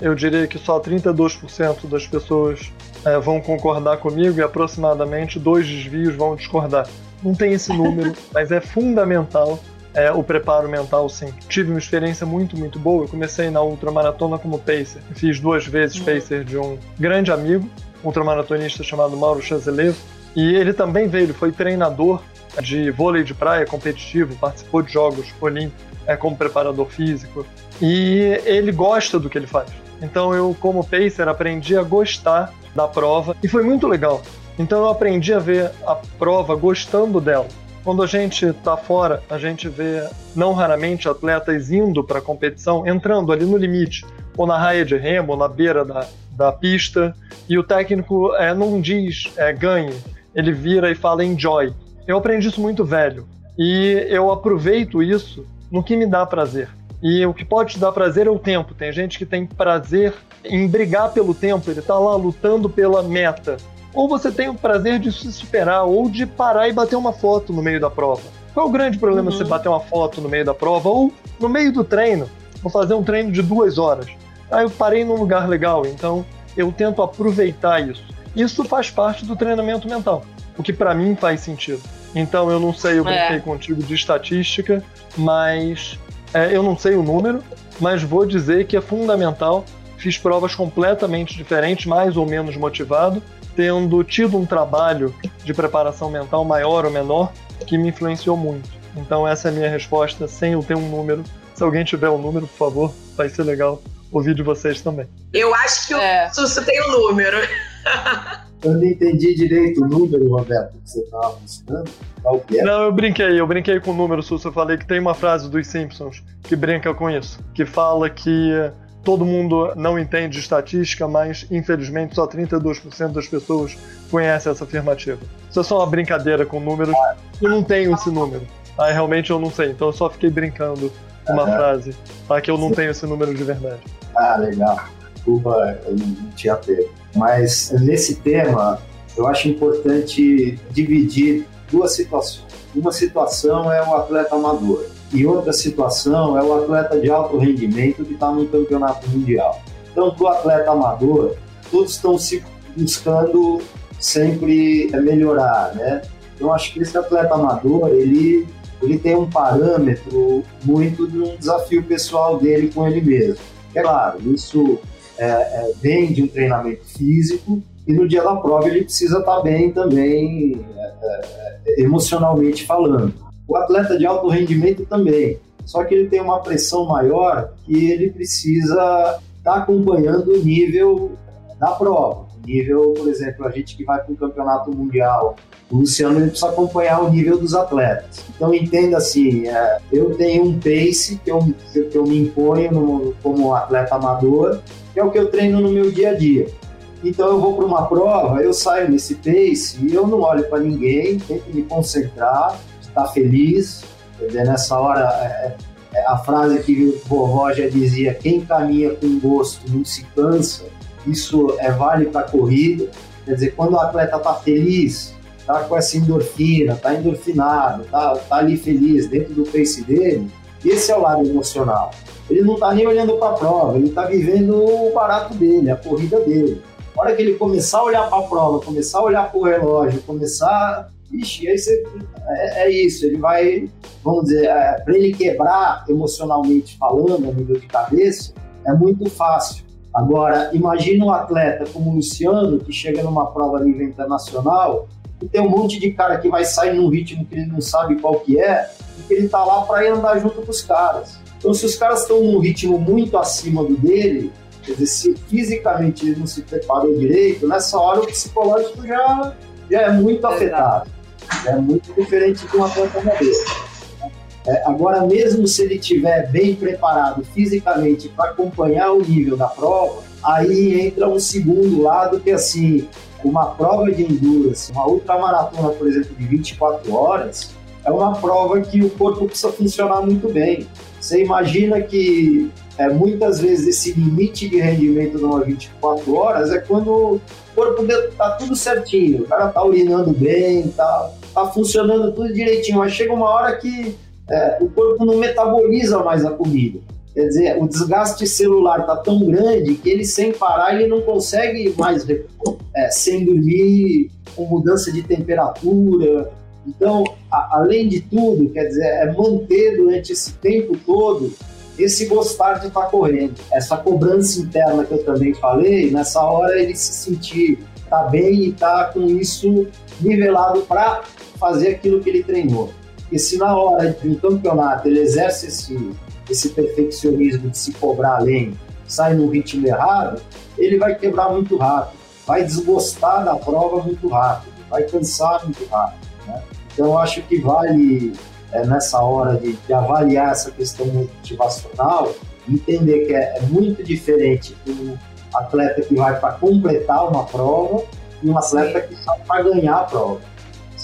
eu diria que só 32% das pessoas é, vão concordar comigo e aproximadamente dois desvios vão discordar. Não tem esse número, (laughs) mas é fundamental é, o preparo mental, sim. Tive uma experiência muito, muito boa. Eu comecei na ultramaratona como pacer. Fiz duas vezes uhum. pacer de um grande amigo, ultramaratonista chamado Mauro Chazelevo. E ele também veio, ele foi treinador de vôlei de praia competitivo, participou de Jogos Olímpicos é, como preparador físico. E ele gosta do que ele faz. Então eu, como pacer, aprendi a gostar da prova e foi muito legal. Então eu aprendi a ver a prova gostando dela. Quando a gente está fora, a gente vê não raramente atletas indo para a competição, entrando ali no limite, ou na raia de remo, ou na beira da, da pista, e o técnico é, não diz é, ganhe, ele vira e fala enjoy. Eu aprendi isso muito velho, e eu aproveito isso no que me dá prazer. E o que pode te dar prazer é o tempo. Tem gente que tem prazer em brigar pelo tempo, ele está lá lutando pela meta ou você tem o prazer de se superar, ou de parar e bater uma foto no meio da prova. Qual é o grande problema uhum. você bater uma foto no meio da prova? Ou no meio do treino, vou fazer um treino de duas horas. Aí eu parei num lugar legal, então eu tento aproveitar isso. Isso faz parte do treinamento mental, o que para mim faz sentido. Então eu não sei, eu brinquei é. contigo de estatística, mas é, eu não sei o número, mas vou dizer que é fundamental. Fiz provas completamente diferentes, mais ou menos motivado, tendo tido um trabalho de preparação mental maior ou menor que me influenciou muito. Então essa é a minha resposta, sem eu ter um número. Se alguém tiver um número, por favor, vai ser legal ouvir de vocês também. Eu acho que é. o Sussu tem um número. (laughs) Eu não entendi direito o número, Roberto, que você estava buscando. Qual que é? Não, eu brinquei, eu brinquei com o número, Sussu. Eu falei que tem uma frase dos Simpsons que brinca com isso, que fala que Todo mundo não entende estatística, mas infelizmente só 32% das pessoas conhecem essa afirmativa. Isso é só uma brincadeira com números. Eu não tenho esse número. Ah, realmente eu não sei. Então eu só fiquei brincando com uma frase, tá? Que eu não tenho esse número de verdade. Ah, legal. Desculpa, eu não tinha pego. Mas nesse tema, eu acho importante dividir duas situações. Uma situação é o atleta amador e outra situação é o atleta de alto rendimento que está no campeonato mundial. Então, para o atleta amador, todos estão se buscando sempre melhorar, né? Então, acho que esse atleta amador, ele, ele tem um parâmetro muito de um desafio pessoal dele com ele mesmo. É claro, isso é, é, vem de um treinamento físico e no dia da prova ele precisa estar tá bem também, é, é emocionalmente falando. O atleta de alto rendimento também. Só que ele tem uma pressão maior que ele precisa estar tá acompanhando o nível da prova. Nível, por exemplo, a gente que vai para um campeonato mundial, o Luciano precisa acompanhar o nível dos atletas. Então entenda assim, é, eu tenho um pace que eu, que eu me imponho no, como atleta amador, que é o que eu treino no meu dia a dia. Então eu vou para uma prova, eu saio nesse pace e eu não olho para ninguém, tento me concentrar, estar feliz. Entendeu? Nessa hora, é, é, a frase que o vovó já dizia: quem caminha com gosto não se cansa. Isso é vale para corrida. Quer dizer, quando o atleta está feliz, está com essa endorfina, está endorfinado, está tá ali feliz dentro do pace dele, esse é o lado emocional. Ele não está nem olhando para a prova, ele está vivendo o barato dele, a corrida dele. A hora que ele começar a olhar para a prova, começar a olhar para o relógio, começar Ixi, aí você, é, é, isso, ele vai, vamos dizer, é, para ele quebrar emocionalmente falando, a nível de cabeça, é muito fácil. Agora, imagina um atleta como o Luciano, que chega numa prova a nível internacional, e tem um monte de cara que vai sair num ritmo que ele não sabe qual que é, e que ele tá lá para ir andar junto com os caras. Então, se os caras estão num ritmo muito acima do dele, quer dizer, se fisicamente ele não se preparou direito, nessa hora o psicológico já, já é muito afetado. É muito diferente de um atleta modelo. É, agora, mesmo se ele estiver bem preparado fisicamente para acompanhar o nível da prova, aí entra um segundo lado que, assim, uma prova de endurance, uma ultramaratona, por exemplo, de 24 horas, é uma prova que o corpo precisa funcionar muito bem. Você imagina que é, muitas vezes esse limite de rendimento numa 24 horas é quando o corpo está tudo certinho, o cara está urinando bem, está tá funcionando tudo direitinho, mas chega uma hora que é, o corpo não metaboliza mais a comida. Quer dizer, o desgaste celular está tão grande que ele, sem parar, ele não consegue mais é, sem dormir, com mudança de temperatura. Então, a, além de tudo, quer dizer, é manter durante esse tempo todo esse gostar de estar tá correndo. Essa cobrança interna que eu também falei, nessa hora ele se sentir tá bem e tá com isso nivelado para fazer aquilo que ele treinou. E se na hora de um campeonato ele exerce esse, esse perfeccionismo de se cobrar além, sai num ritmo errado, ele vai quebrar muito rápido, vai desgostar da prova muito rápido, vai cansar muito rápido. Né? Então, eu acho que vale, é, nessa hora de, de, avaliar essa questão motivacional, entender que é, é muito diferente um atleta que vai para completar uma prova e um atleta que vai para ganhar a prova.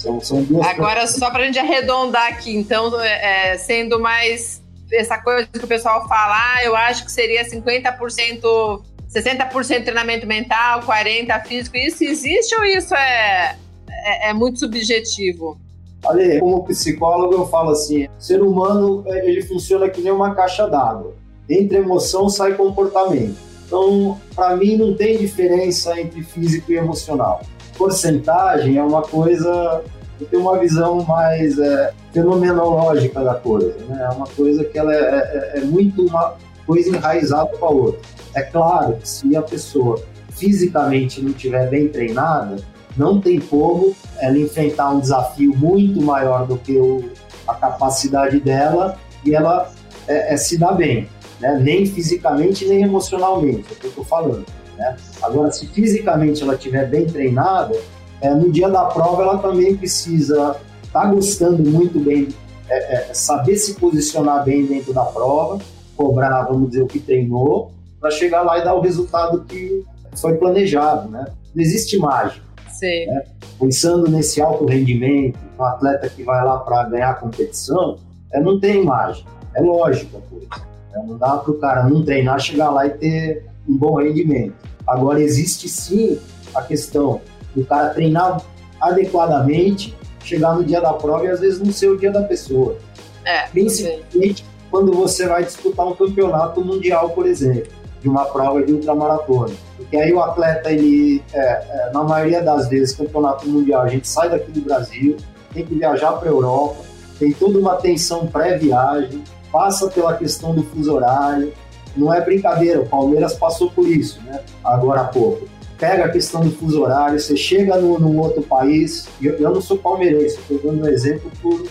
São, são duas Agora, só para a gente arredondar aqui, então, é, é, sendo mais essa coisa que o pessoal fala, ah, eu acho que seria 50%, 60% treinamento mental, 40% físico. Isso existe ou isso é, é, é muito subjetivo? Olha, como psicólogo, eu falo assim: o ser humano é, ele funciona que nem uma caixa d'água. Entre emoção sai comportamento. Então, para mim, não tem diferença entre físico e emocional porcentagem é uma coisa eu tenho uma visão mais é, fenomenológica da coisa, né? É uma coisa que ela é, é, é muito uma coisa enraizada com a outra. É claro que se a pessoa fisicamente não estiver bem treinada, não tem como ela enfrentar um desafio muito maior do que o, a capacidade dela e ela é, é se dar bem, né? nem fisicamente nem emocionalmente, é o que eu estou falando. Né? Agora, se fisicamente ela estiver bem treinada, é, no dia da prova ela também precisa estar tá gostando muito bem, é, é, saber se posicionar bem dentro da prova, cobrar, vamos dizer, o que treinou, para chegar lá e dar o resultado que foi planejado. Né? Não existe mágica. Sim. Né? Pensando nesse alto rendimento, um atleta que vai lá para ganhar a competição, é, não tem mágica, é lógica a coisa. Né? Não dá para o cara não treinar, chegar lá e ter um bom rendimento. Agora, existe sim a questão do cara treinar adequadamente, chegar no dia da prova e às vezes não ser o dia da pessoa. É, Principalmente quando você vai disputar um campeonato mundial, por exemplo, de uma prova de ultramaratona. Porque aí o atleta, ele, é, é, na maioria das vezes, campeonato mundial, a gente sai daqui do Brasil, tem que viajar para a Europa, tem toda uma tensão pré-viagem, passa pela questão do fuso horário, não é brincadeira, o Palmeiras passou por isso, né? Agora há pouco. Pega a questão do fuso horário, você chega no, num outro país, eu, eu não sou palmeirense, estou dando um exemplo por,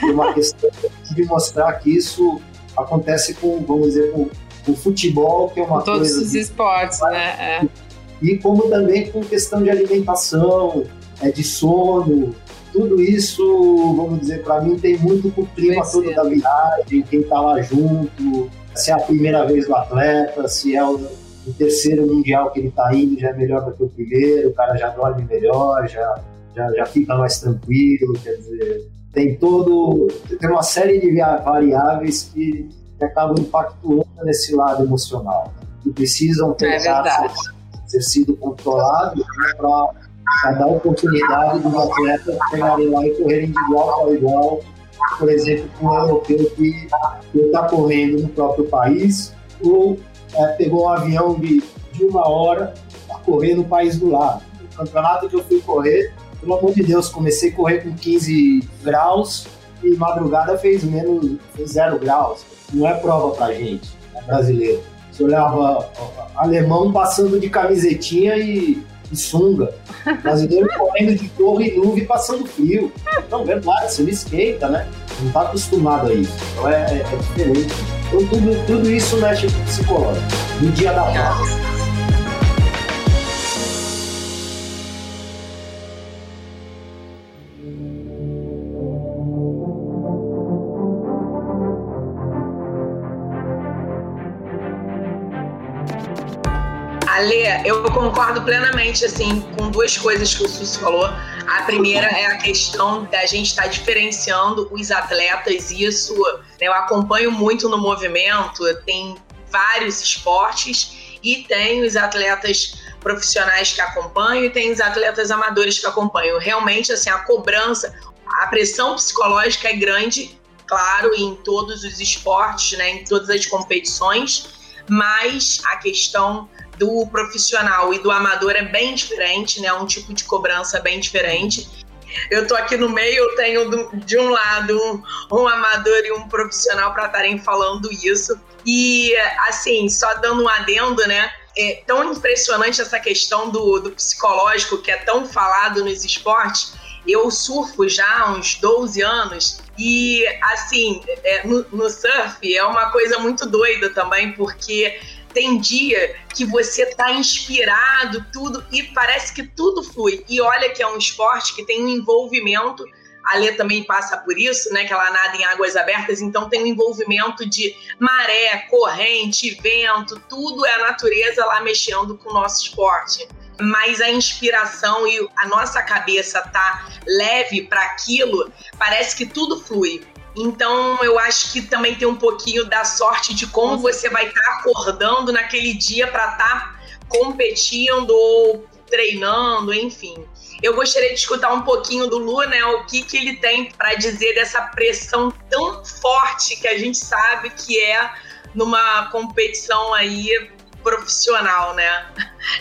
por uma questão de mostrar que isso acontece com, vamos dizer, com, o futebol, que é uma todos coisa... Todos os esportes, né? É. E como também com questão de alimentação, é, de sono, tudo isso, vamos dizer, para mim tem muito com o clima todo da viagem, quem tá lá junto, se é a primeira vez do atleta, se é o, o terceiro mundial que ele está indo, já é melhor do que o primeiro, o cara já dorme melhor, já, já, já fica mais tranquilo, quer dizer, tem todo, tem uma série de variáveis que, que acabam impactando nesse lado emocional, que precisam ter é ser sido controlados né, para dar oportunidade dos atletas chegarem lá e correrem de igual para igual por exemplo, com um europeu que está correndo no próprio país ou é, pegou um avião de, de uma hora para correr no país do lado. O campeonato que eu fui correr, pelo amor de Deus, comecei a correr com 15 graus e madrugada fez menos, fez zero graus. Não é prova para gente, é brasileiro. Você olhava alemão passando de camisetinha e, e sunga. Brasileiro (laughs) correndo de torre e nuvem passando frio. Não, verdade, você não esquenta, né? Não está acostumado a isso. Então é, é, é diferente. Então tudo, tudo isso mexe com psicológico. No dia da prova. Ale, eu concordo plenamente assim com duas coisas que o Sus falou. A primeira é a questão da gente estar tá diferenciando os atletas. Isso né, eu acompanho muito no movimento. Tem vários esportes e tem os atletas profissionais que acompanham e tem os atletas amadores que acompanham. Realmente, assim, a cobrança, a pressão psicológica é grande, claro, em todos os esportes, né, em todas as competições, mas a questão do profissional e do amador é bem diferente, né? Um tipo de cobrança bem diferente. Eu tô aqui no meio, eu tenho de um lado um, um amador e um profissional para estarem falando isso. E assim, só dando um adendo, né? É tão impressionante essa questão do, do psicológico que é tão falado nos esportes. Eu surfo já há uns 12 anos e, assim, é, no, no surf é uma coisa muito doida também, porque tem dia que você tá inspirado, tudo, e parece que tudo flui. E olha que é um esporte que tem um envolvimento. A Lê também passa por isso, né? Que ela nada em águas abertas, então tem um envolvimento de maré, corrente, vento, tudo é a natureza lá mexendo com o nosso esporte. Mas a inspiração e a nossa cabeça tá leve para aquilo, parece que tudo flui. Então, eu acho que também tem um pouquinho da sorte de como você vai estar tá acordando naquele dia para estar tá competindo ou treinando, enfim. Eu gostaria de escutar um pouquinho do Lu, né? O que, que ele tem para dizer dessa pressão tão forte que a gente sabe que é numa competição aí profissional, né?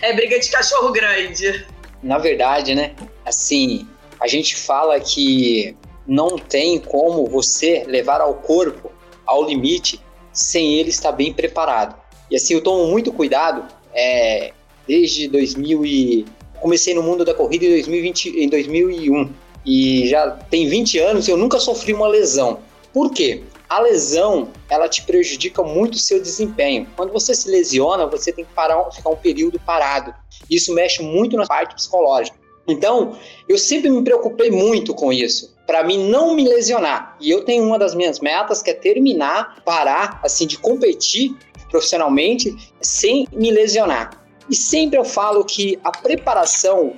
É briga de cachorro grande. Na verdade, né? Assim, a gente fala que não tem como você levar ao corpo ao limite sem ele estar bem preparado. E assim, eu tomo muito cuidado é, desde 2000 e... Comecei no mundo da corrida em, 2020, em 2001 e já tem 20 anos eu nunca sofri uma lesão. Por quê? A lesão, ela te prejudica muito o seu desempenho. Quando você se lesiona, você tem que parar, ficar um período parado. Isso mexe muito na parte psicológica. Então, eu sempre me preocupei muito com isso, para mim não me lesionar. E eu tenho uma das minhas metas que é terminar, parar assim de competir profissionalmente sem me lesionar. E sempre eu falo que a preparação,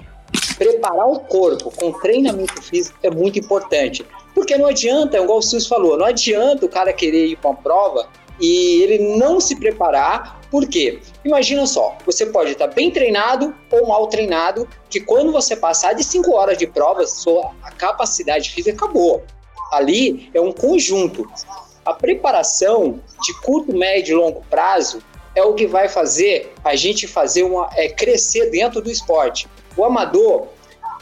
preparar o corpo com treinamento físico é muito importante. Porque não adianta, igual o Sus falou, não adianta o cara querer ir para uma prova e ele não se preparar, por quê? Imagina só, você pode estar bem treinado ou mal treinado, que quando você passar de 5 horas de prova, sua capacidade física acabou. Ali é um conjunto. A preparação de curto, médio e longo prazo é o que vai fazer a gente fazer uma é, crescer dentro do esporte. O amador,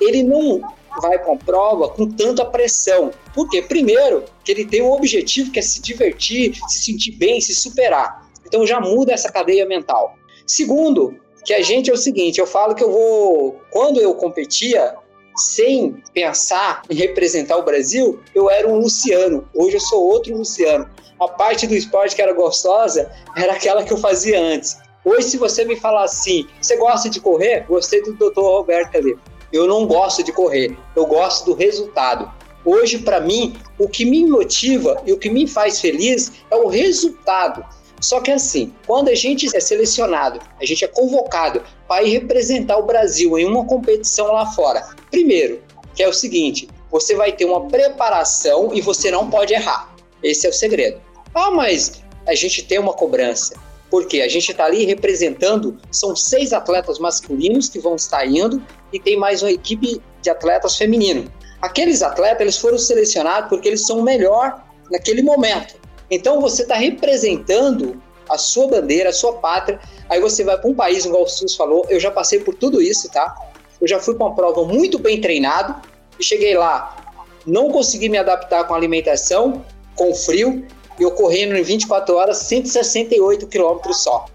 ele não vai para a prova com tanta pressão. Por quê? Primeiro, que ele tem um objetivo que é se divertir, se sentir bem, se superar. Então já muda essa cadeia mental. Segundo, que a gente é o seguinte, eu falo que eu vou, quando eu competia, sem pensar em representar o Brasil, eu era um Luciano. Hoje eu sou outro Luciano. A parte do esporte que era gostosa era aquela que eu fazia antes. Hoje, se você me falar assim, você gosta de correr? Gostei do Dr. Roberto ali. Eu não gosto de correr, eu gosto do resultado. Hoje, para mim, o que me motiva e o que me faz feliz é o resultado. Só que assim, quando a gente é selecionado, a gente é convocado para ir representar o Brasil em uma competição lá fora. Primeiro, que é o seguinte, você vai ter uma preparação e você não pode errar. Esse é o segredo. Ah, mas a gente tem uma cobrança. Porque a gente está ali representando, são seis atletas masculinos que vão estar indo e tem mais uma equipe de atletas feminino. Aqueles atletas eles foram selecionados porque eles são o melhor naquele momento. Então você está representando a sua bandeira, a sua pátria. Aí você vai para um país, igual o Sus falou, eu já passei por tudo isso, tá? Eu já fui para uma prova muito bem treinado e cheguei lá, não consegui me adaptar com a alimentação, com frio, e eu correndo em 24 horas 168 quilômetros só.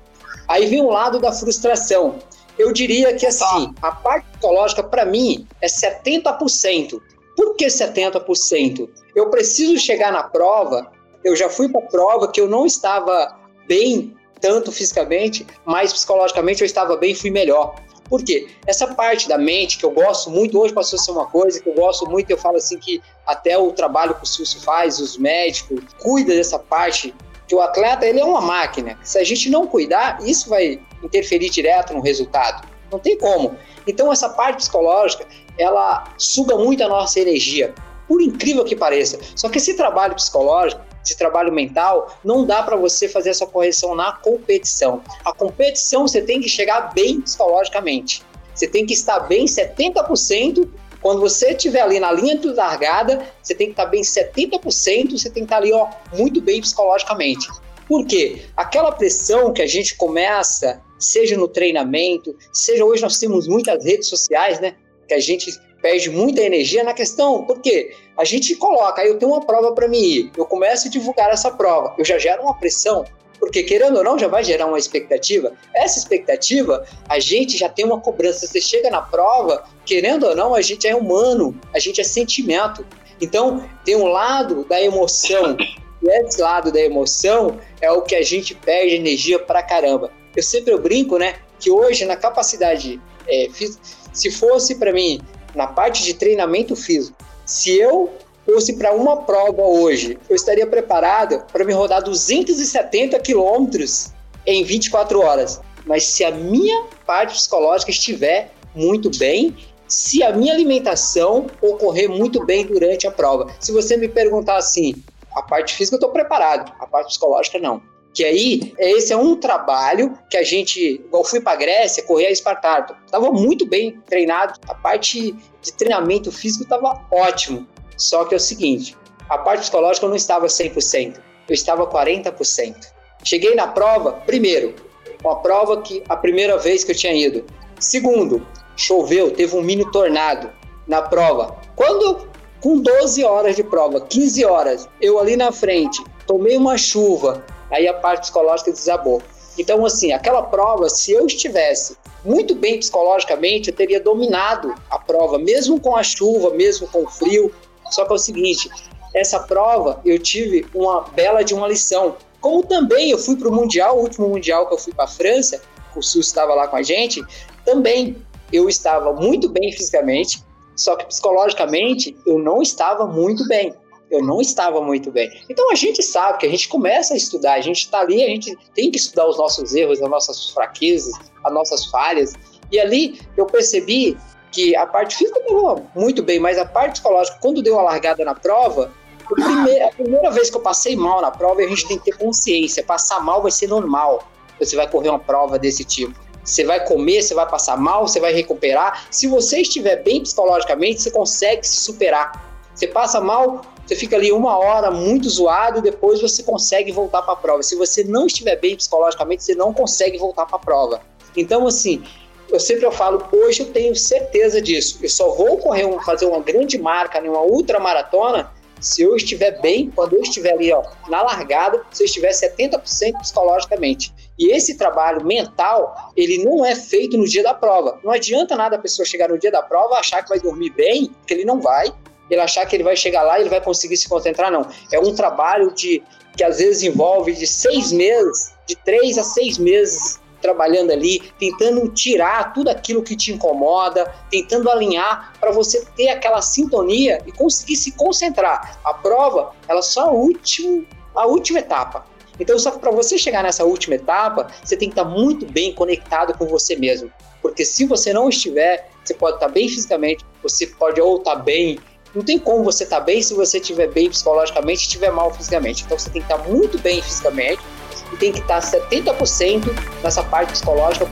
Aí vem o lado da frustração. Eu diria que assim, a parte psicológica para mim é 70%. Por que 70%? Eu preciso chegar na prova, eu já fui para a prova que eu não estava bem tanto fisicamente, mas psicologicamente eu estava bem, fui melhor. Por quê? Essa parte da mente que eu gosto muito, hoje passou a ser uma coisa que eu gosto muito, eu falo assim que até o trabalho que o SUS faz, os médicos, cuida dessa parte, que o atleta ele é uma máquina. Se a gente não cuidar, isso vai interferir direto no resultado. Não tem como. Então essa parte psicológica, ela suga muito a nossa energia, por incrível que pareça. Só que esse trabalho psicológico, esse trabalho mental, não dá para você fazer essa correção na competição. A competição você tem que chegar bem psicologicamente. Você tem que estar bem 70%. Quando você estiver ali na linha de largada, você tem que estar bem 70%, você tem que estar ali ó, muito bem psicologicamente. Por quê? Aquela pressão que a gente começa, seja no treinamento, seja hoje nós temos muitas redes sociais, né? Que a gente perde muita energia na questão, porque a gente coloca, aí eu tenho uma prova para mim ir, eu começo a divulgar essa prova, eu já gero uma pressão, porque querendo ou não, já vai gerar uma expectativa. Essa expectativa, a gente já tem uma cobrança. Você chega na prova, querendo ou não, a gente é humano, a gente é sentimento. Então, tem um lado da emoção, e esse lado da emoção é o que a gente perde energia pra caramba. Eu sempre eu brinco, né, que hoje na capacidade é, se fosse para mim na parte de treinamento físico, se eu fosse para uma prova hoje, eu estaria preparado para me rodar 270 quilômetros em 24 horas. Mas se a minha parte psicológica estiver muito bem, se a minha alimentação ocorrer muito bem durante a prova. Se você me perguntar assim, a parte física eu estou preparado, a parte psicológica não. Que aí, esse é um trabalho que a gente, igual fui para Grécia, correr a Espartato, estava muito bem treinado, a parte de treinamento físico estava ótimo. Só que é o seguinte, a parte psicológica eu não estava 100%, eu estava 40%. Cheguei na prova, primeiro, uma prova que a primeira vez que eu tinha ido. Segundo, choveu, teve um mini tornado na prova. Quando com 12 horas de prova, 15 horas, eu ali na frente, tomei uma chuva, aí a parte psicológica desabou. Então, assim, aquela prova, se eu estivesse muito bem psicologicamente, eu teria dominado a prova, mesmo com a chuva, mesmo com o frio. Só que é o seguinte, essa prova eu tive uma bela de uma lição. Como também eu fui para o Mundial, o último Mundial que eu fui para a França, o SUS estava lá com a gente, também eu estava muito bem fisicamente, só que psicologicamente eu não estava muito bem eu não estava muito bem. Então a gente sabe que a gente começa a estudar, a gente está ali, a gente tem que estudar os nossos erros, as nossas fraquezas, as nossas falhas. E ali eu percebi que a parte física estava muito bem, mas a parte psicológica, quando deu a largada na prova, a primeira vez que eu passei mal na prova, a gente tem que ter consciência. Passar mal vai ser normal. Você vai correr uma prova desse tipo. Você vai comer, você vai passar mal, você vai recuperar. Se você estiver bem psicologicamente, você consegue se superar. Você passa mal, você fica ali uma hora muito zoado e depois você consegue voltar para a prova. Se você não estiver bem psicologicamente, você não consegue voltar para a prova. Então, assim, eu sempre eu falo, hoje eu tenho certeza disso. Eu só vou correr, um, fazer uma grande marca em uma ultramaratona se eu estiver bem, quando eu estiver ali ó, na largada, se eu estiver 70% psicologicamente. E esse trabalho mental, ele não é feito no dia da prova. Não adianta nada a pessoa chegar no dia da prova achar que vai dormir bem, que ele não vai ele achar que ele vai chegar lá e ele vai conseguir se concentrar, não. É um trabalho de que às vezes envolve de seis meses, de três a seis meses trabalhando ali, tentando tirar tudo aquilo que te incomoda, tentando alinhar para você ter aquela sintonia e conseguir se concentrar. A prova, ela só é a última, a última etapa. Então, só que para você chegar nessa última etapa, você tem que estar muito bem conectado com você mesmo. Porque se você não estiver, você pode estar bem fisicamente, você pode ou estar bem não tem como você estar tá bem se você estiver bem psicologicamente e estiver mal fisicamente. Então você tem que estar tá muito bem fisicamente e tem que tá estar 70% nessa parte psicológica.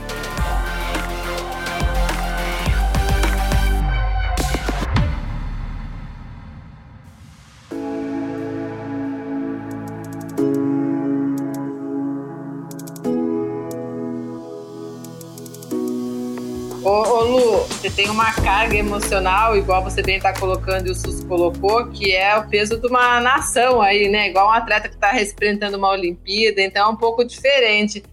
Tem uma carga emocional, igual você bem está colocando e o SUS colocou, que é o peso de uma nação aí, né? Igual um atleta que está representando uma Olimpíada, então é um pouco diferente.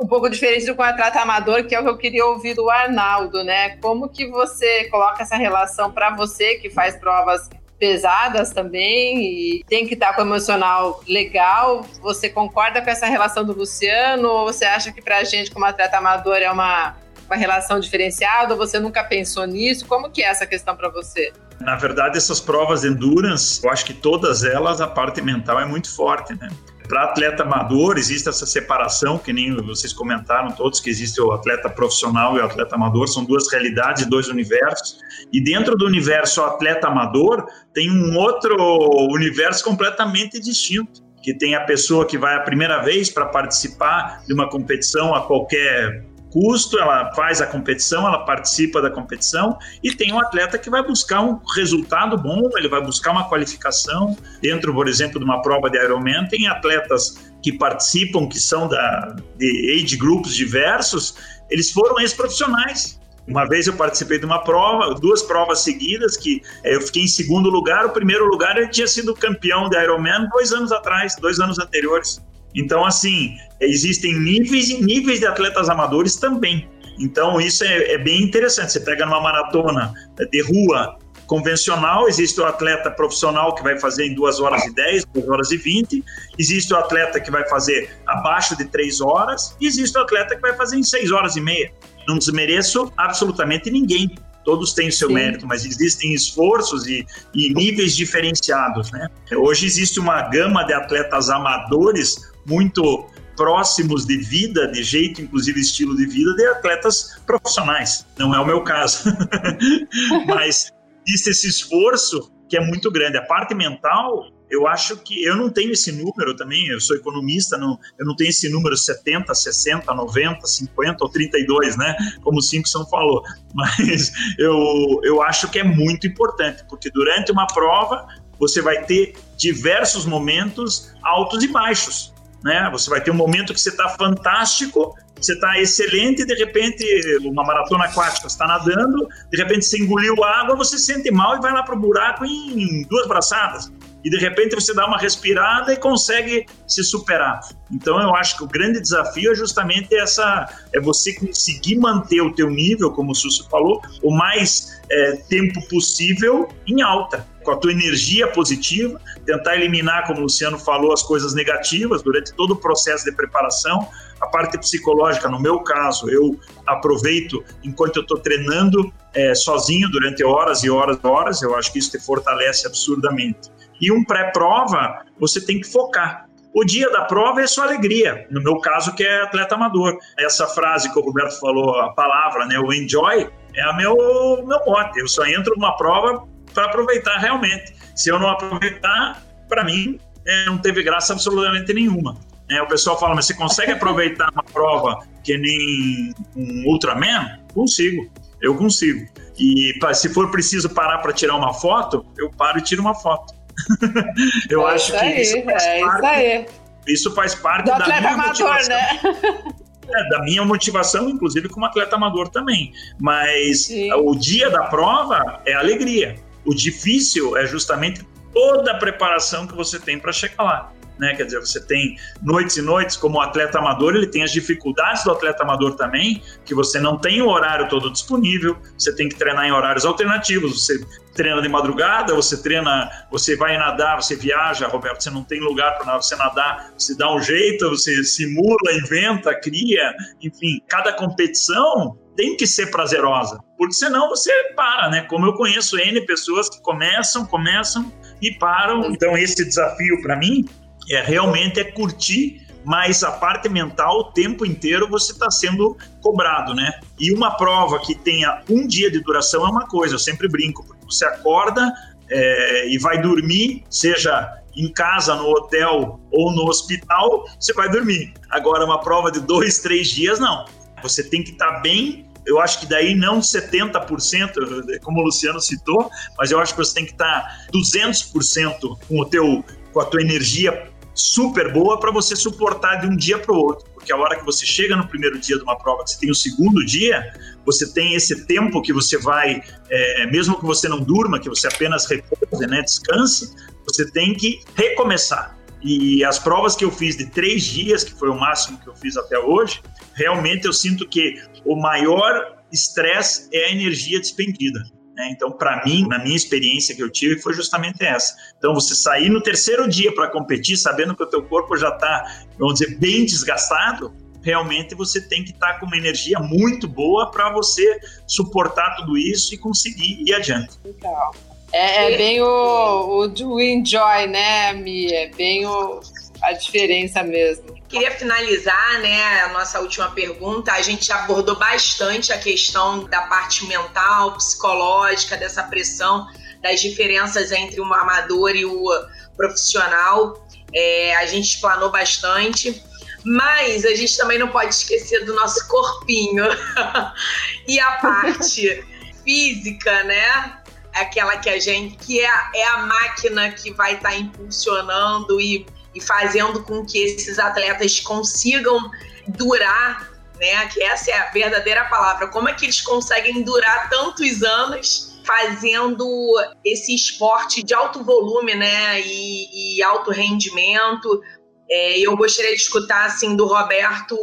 um pouco diferente do atleta amador, que é o que eu queria ouvir do Arnaldo, né? Como que você coloca essa relação para você que faz provas pesadas também e tem que estar com o emocional legal. Você concorda com essa relação do Luciano ou você acha que para a gente como atleta amador é uma, uma relação diferenciada você nunca pensou nisso? Como que é essa questão para você? Na verdade, essas provas de endurance, eu acho que todas elas, a parte mental é muito forte, né? Para atleta amador, existe essa separação, que nem vocês comentaram todos, que existe o atleta profissional e o atleta amador, são duas realidades, dois universos. E dentro do universo atleta amador, tem um outro universo completamente distinto que tem a pessoa que vai a primeira vez para participar de uma competição a qualquer custo, ela faz a competição, ela participa da competição e tem um atleta que vai buscar um resultado bom, ele vai buscar uma qualificação. Dentro, por exemplo, de uma prova de Ironman, tem atletas que participam, que são da, de age groups diversos, eles foram ex-profissionais. Uma vez eu participei de uma prova, duas provas seguidas, que eu fiquei em segundo lugar. O primeiro lugar ele tinha sido campeão de Ironman dois anos atrás, dois anos anteriores. Então, assim, existem níveis e níveis de atletas amadores também. Então, isso é, é bem interessante. Você pega numa maratona de rua convencional, existe o atleta profissional que vai fazer em 2 horas e 10, 2 horas e 20, existe o atleta que vai fazer abaixo de 3 horas, e existe o atleta que vai fazer em 6 horas e meia. Não desmereço absolutamente ninguém. Todos têm o seu Sim. mérito, mas existem esforços e, e níveis diferenciados. Né? Hoje existe uma gama de atletas amadores muito próximos de vida, de jeito, inclusive estilo de vida, de atletas profissionais. Não é o meu caso. (laughs) Mas existe esse esforço que é muito grande. A parte mental, eu acho que eu não tenho esse número também, eu sou economista, não, eu não tenho esse número 70, 60, 90, 50 ou 32, né? Como o Simpson falou. (laughs) Mas eu, eu acho que é muito importante, porque durante uma prova você vai ter diversos momentos altos e baixos né? Você vai ter um momento que você está fantástico, você está excelente e de repente uma maratona aquática, você está nadando, de repente você engoliu água, você sente mal e vai lá para o buraco em duas braçadas. E de repente você dá uma respirada e consegue se superar. Então eu acho que o grande desafio é justamente essa, é você conseguir manter o teu nível, como o Sussu falou, o mais é, tempo possível em alta com a tua energia positiva, tentar eliminar, como o Luciano falou, as coisas negativas durante todo o processo de preparação. A parte psicológica, no meu caso, eu aproveito enquanto eu estou treinando é, sozinho durante horas e horas e horas, eu acho que isso te fortalece absurdamente. E um pré-prova, você tem que focar. O dia da prova é sua alegria, no meu caso, que é atleta amador. Essa frase que o Roberto falou, a palavra, né, o enjoy, é a meu, meu mote. Eu só entro numa prova para aproveitar realmente. Se eu não aproveitar, para mim, é, não teve graça absolutamente nenhuma. É, o pessoal fala, mas você consegue (laughs) aproveitar uma prova que nem um Ultraman? Consigo, eu consigo. E se for preciso parar para tirar uma foto, eu paro e tiro uma foto. (laughs) eu é acho que aí, isso faz é parte, isso aí. Isso faz parte Do da atleta minha amador, motivação. né? É, da minha motivação, inclusive como atleta amador também. Mas Sim. o dia da prova é alegria. O difícil é justamente toda a preparação que você tem para chegar lá. Né? Quer dizer, você tem noites e noites como atleta amador, ele tem as dificuldades do atleta amador também, que você não tem o horário todo disponível, você tem que treinar em horários alternativos, você treina de madrugada, você treina, você vai nadar, você viaja, Roberto, você não tem lugar para você nadar, você dá um jeito, você simula, inventa, cria, enfim, cada competição tem que ser prazerosa, porque senão você para, né? Como eu conheço N pessoas que começam, começam e param. Então esse desafio para mim é realmente é curtir mas a parte mental, o tempo inteiro você está sendo cobrado, né? E uma prova que tenha um dia de duração é uma coisa, eu sempre brinco, porque você acorda é, e vai dormir, seja em casa, no hotel ou no hospital, você vai dormir. Agora, uma prova de dois, três dias, não. Você tem que estar tá bem eu acho que daí não 70%, como o Luciano citou, mas eu acho que você tem que estar 200% com o teu com a tua energia super boa para você suportar de um dia para o outro. Porque a hora que você chega no primeiro dia de uma prova, que você tem o segundo dia, você tem esse tempo que você vai, é, mesmo que você não durma, que você apenas repouse, né, descanse, você tem que recomeçar. E as provas que eu fiz de três dias, que foi o máximo que eu fiz até hoje, realmente eu sinto que o maior estresse é a energia despendida. Né? Então, para mim, na minha experiência que eu tive, foi justamente essa. Então, você sair no terceiro dia para competir, sabendo que o teu corpo já está, vamos dizer, bem desgastado, realmente você tem que estar tá com uma energia muito boa para você suportar tudo isso e conseguir ir adiante. Legal. É, é bem o, o, enjoy, né, Mi? É bem o, a diferença mesmo. Queria finalizar, né, a nossa última pergunta. A gente abordou bastante a questão da parte mental, psicológica, dessa pressão, das diferenças entre o amador e o profissional. É, a gente explanou bastante. Mas a gente também não pode esquecer do nosso corpinho (laughs) e a parte (laughs) física, né? Aquela que a gente, que é, é a máquina que vai estar tá impulsionando e, e fazendo com que esses atletas consigam durar, né? Que essa é a verdadeira palavra. Como é que eles conseguem durar tantos anos fazendo esse esporte de alto volume, né? E, e alto rendimento, é, eu gostaria de escutar assim do Roberto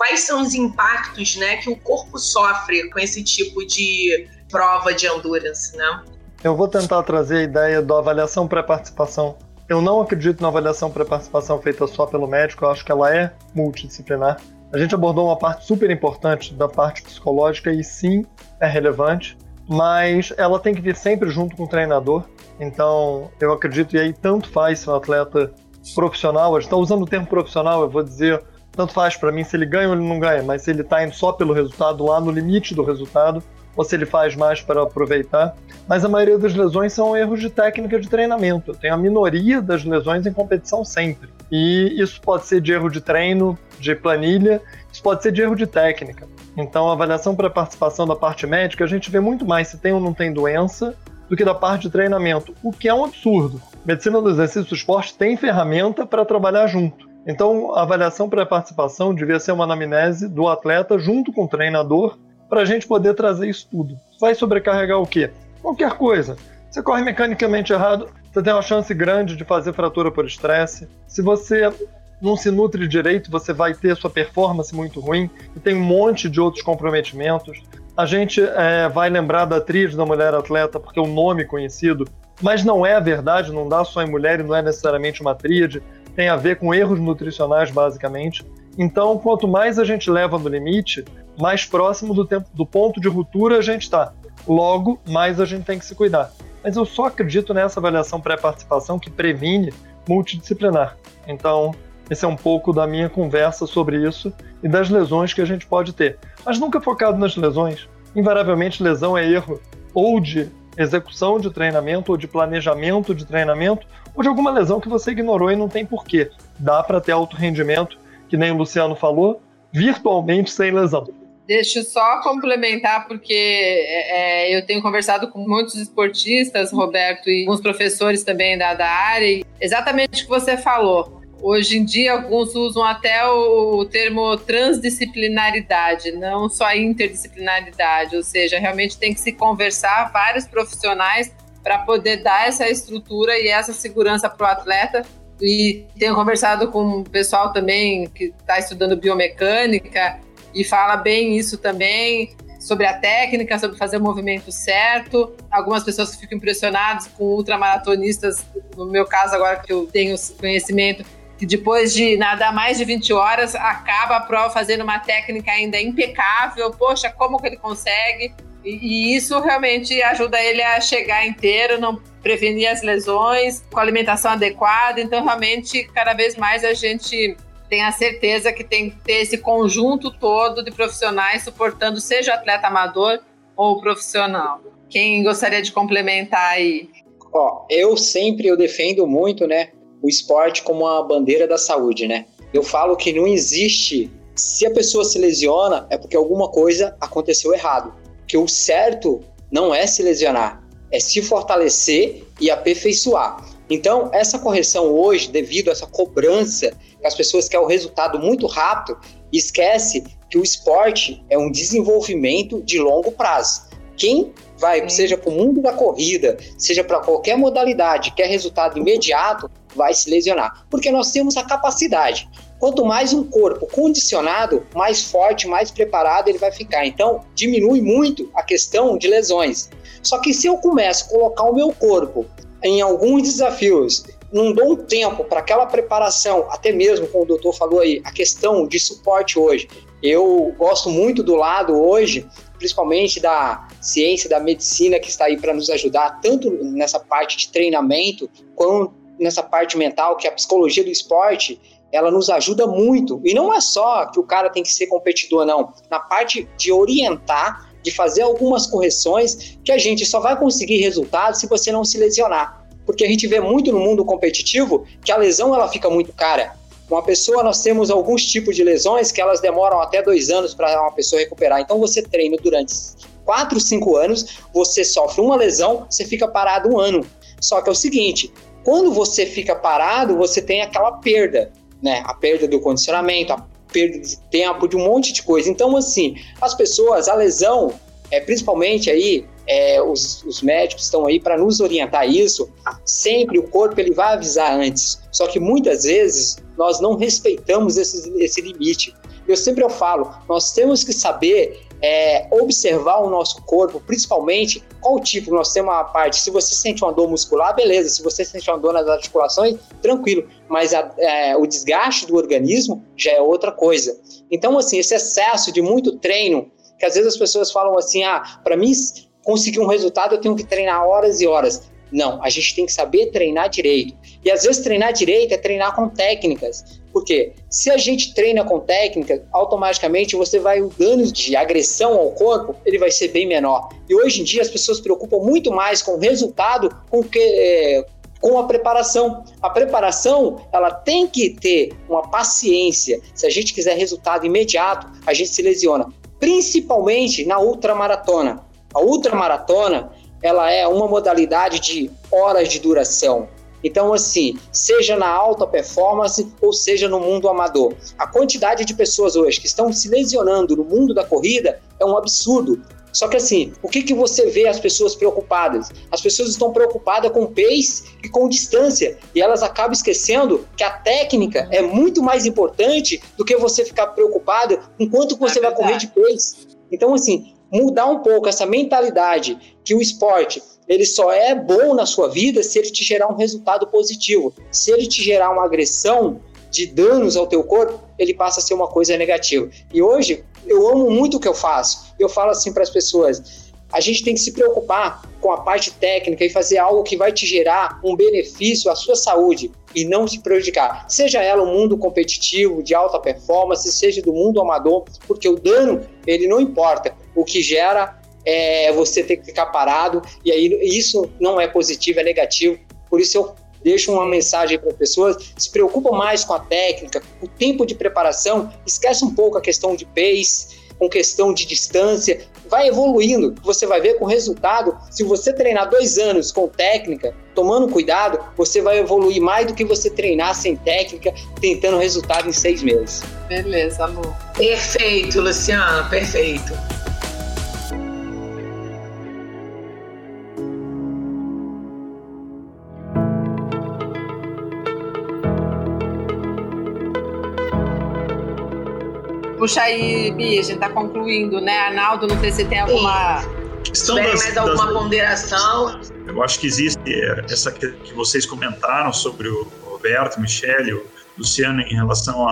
quais são os impactos, né, que o corpo sofre com esse tipo de prova de endurance, né? Eu vou tentar trazer a ideia da avaliação pré-participação. Eu não acredito na avaliação pré-participação feita só pelo médico, eu acho que ela é multidisciplinar. A gente abordou uma parte super importante da parte psicológica e sim, é relevante, mas ela tem que vir sempre junto com o treinador. Então, eu acredito, e aí tanto faz se o atleta profissional, a gente está usando o termo profissional, eu vou dizer, tanto faz para mim se ele ganha ou ele não ganha, mas se ele está indo só pelo resultado, lá no limite do resultado, ou se ele faz mais para aproveitar. Mas a maioria das lesões são erros de técnica de treinamento. Eu tenho a minoria das lesões em competição sempre. E isso pode ser de erro de treino, de planilha, isso pode ser de erro de técnica. Então, a avaliação para participação da parte médica, a gente vê muito mais se tem ou não tem doença do que da parte de treinamento, o que é um absurdo. Medicina do exercício do esporte tem ferramenta para trabalhar junto. Então, a avaliação pré-participação devia ser uma anamnese do atleta junto com o treinador para a gente poder trazer isso tudo. Vai sobrecarregar o quê? Qualquer coisa. Você corre mecanicamente errado, você tem uma chance grande de fazer fratura por estresse. Se você não se nutre direito, você vai ter sua performance muito ruim e tem um monte de outros comprometimentos. A gente é, vai lembrar da atriz da mulher atleta porque é um nome conhecido, mas não é a verdade, não dá só em mulher e não é necessariamente uma tríade, tem a ver com erros nutricionais, basicamente. Então, quanto mais a gente leva no limite, mais próximo do, tempo, do ponto de ruptura a gente está. Logo, mais a gente tem que se cuidar. Mas eu só acredito nessa avaliação pré-participação que previne multidisciplinar. Então, esse é um pouco da minha conversa sobre isso e das lesões que a gente pode ter. Mas nunca focado nas lesões. Invariavelmente, lesão é erro ou de execução de treinamento, ou de planejamento de treinamento, ou de alguma lesão que você ignorou e não tem porquê. Dá para ter alto rendimento, que nem o Luciano falou, virtualmente sem lesão. Deixa eu só complementar, porque é, é eu tenho conversado com muitos esportistas, Roberto, e alguns professores também da, da área, exatamente o que você falou Hoje em dia, alguns usam até o, termo transdisciplinaridade, não só interdisciplinaridade, ou seja, realmente tem que se conversar vários profissionais para poder dar essa estrutura e essa segurança para o atleta. E tenho conversado com o pessoal também que está estudando biomecânica e fala bem isso também sobre a técnica, sobre fazer o movimento certo. Algumas pessoas ficam impressionadas com ultramaratonistas, no meu caso agora que eu tenho conhecimento, que depois de nadar mais de 20 horas, acaba a prova fazendo uma técnica ainda impecável. Poxa, como que ele consegue? E, e isso realmente ajuda ele a chegar inteiro, não prevenir as lesões, com alimentação adequada. Então, realmente, cada vez mais a gente tem a certeza que tem que ter esse conjunto todo de profissionais suportando, seja atleta amador ou profissional. Quem gostaria de complementar aí? Ó, eu sempre eu defendo muito, né, o esporte como uma bandeira da saúde, né? Eu falo que não existe. Se a pessoa se lesiona, é porque alguma coisa aconteceu errado. Que o certo não é se lesionar, é se fortalecer e aperfeiçoar. Então, essa correção hoje, devido a essa cobrança, que as pessoas querem o resultado muito rápido, esquece que o esporte é um desenvolvimento de longo prazo. Quem vai, seja para o mundo da corrida, seja para qualquer modalidade, quer resultado imediato, vai se lesionar. Porque nós temos a capacidade. Quanto mais um corpo condicionado, mais forte, mais preparado ele vai ficar. Então, diminui muito a questão de lesões. Só que se eu começo a colocar o meu corpo em alguns desafios, não dou um tempo para aquela preparação, até mesmo como o doutor falou aí, a questão de suporte hoje. Eu gosto muito do lado hoje, principalmente da ciência, da medicina que está aí para nos ajudar, tanto nessa parte de treinamento, quanto nessa parte mental, que a psicologia do esporte, ela nos ajuda muito. E não é só que o cara tem que ser competidor, não. Na parte de orientar, de fazer algumas correções, que a gente só vai conseguir resultados se você não se lesionar. Porque a gente vê muito no mundo competitivo que a lesão ela fica muito cara. Uma pessoa, nós temos alguns tipos de lesões que elas demoram até dois anos para uma pessoa recuperar. Então você treina durante quatro, cinco anos, você sofre uma lesão, você fica parado um ano. Só que é o seguinte, quando você fica parado, você tem aquela perda, né? A perda do condicionamento, a perda de tempo, de um monte de coisa. Então, assim, as pessoas, a lesão, é, principalmente aí, é, os, os, médicos estão aí para nos orientar isso. Sempre o corpo ele vai avisar antes. Só que muitas vezes nós não respeitamos esse, esse limite. Eu sempre eu falo, nós temos que saber é, observar o nosso corpo, principalmente qual tipo. Nós temos uma parte, se você sente uma dor muscular, beleza. Se você sente uma dor nas articulações, tranquilo. Mas a, é, o desgaste do organismo já é outra coisa. Então, assim, esse excesso de muito treino, que às vezes as pessoas falam assim: ah, para mim conseguir um resultado eu tenho que treinar horas e horas. Não, a gente tem que saber treinar direito. E às vezes treinar direito é treinar com técnicas. Porque se a gente treina com técnica, automaticamente você vai o dano de agressão ao corpo, ele vai ser bem menor. E hoje em dia as pessoas se preocupam muito mais com o resultado com que é, com a preparação. A preparação, ela tem que ter uma paciência. Se a gente quiser resultado imediato, a gente se lesiona, principalmente na ultramaratona. A ultramaratona, ela é uma modalidade de horas de duração. Então, assim, seja na alta performance ou seja no mundo amador, a quantidade de pessoas hoje que estão se lesionando no mundo da corrida é um absurdo. Só que assim, o que, que você vê as pessoas preocupadas? As pessoas estão preocupadas com pace e com distância, e elas acabam esquecendo que a técnica é muito mais importante do que você ficar preocupado com quanto você é vai correr de pace. Então, assim, mudar um pouco essa mentalidade que o esporte ele só é bom na sua vida se ele te gerar um resultado positivo. Se ele te gerar uma agressão de danos ao teu corpo, ele passa a ser uma coisa negativa. E hoje eu amo muito o que eu faço. Eu falo assim para as pessoas: a gente tem que se preocupar com a parte técnica e fazer algo que vai te gerar um benefício à sua saúde e não te prejudicar. Seja ela um mundo competitivo, de alta performance, seja do mundo amador, porque o dano, ele não importa. O que gera é você ter que ficar parado, e aí isso não é positivo, é negativo. Por isso eu deixo uma mensagem para as pessoas, se preocupa mais com a técnica, o tempo de preparação, esquece um pouco a questão de pace, com questão de distância, vai evoluindo, você vai ver com resultado, se você treinar dois anos com técnica, tomando cuidado, você vai evoluir mais do que você treinar sem técnica, tentando resultado em seis meses. Beleza, amor. Perfeito, Luciano, perfeito. Puxa aí, Bia, a gente está concluindo, né? Arnaldo, não sei se tem alguma. Tem mais alguma das... ponderação? Eu acho que existe essa que vocês comentaram sobre o Roberto, Michele, o Luciano em relação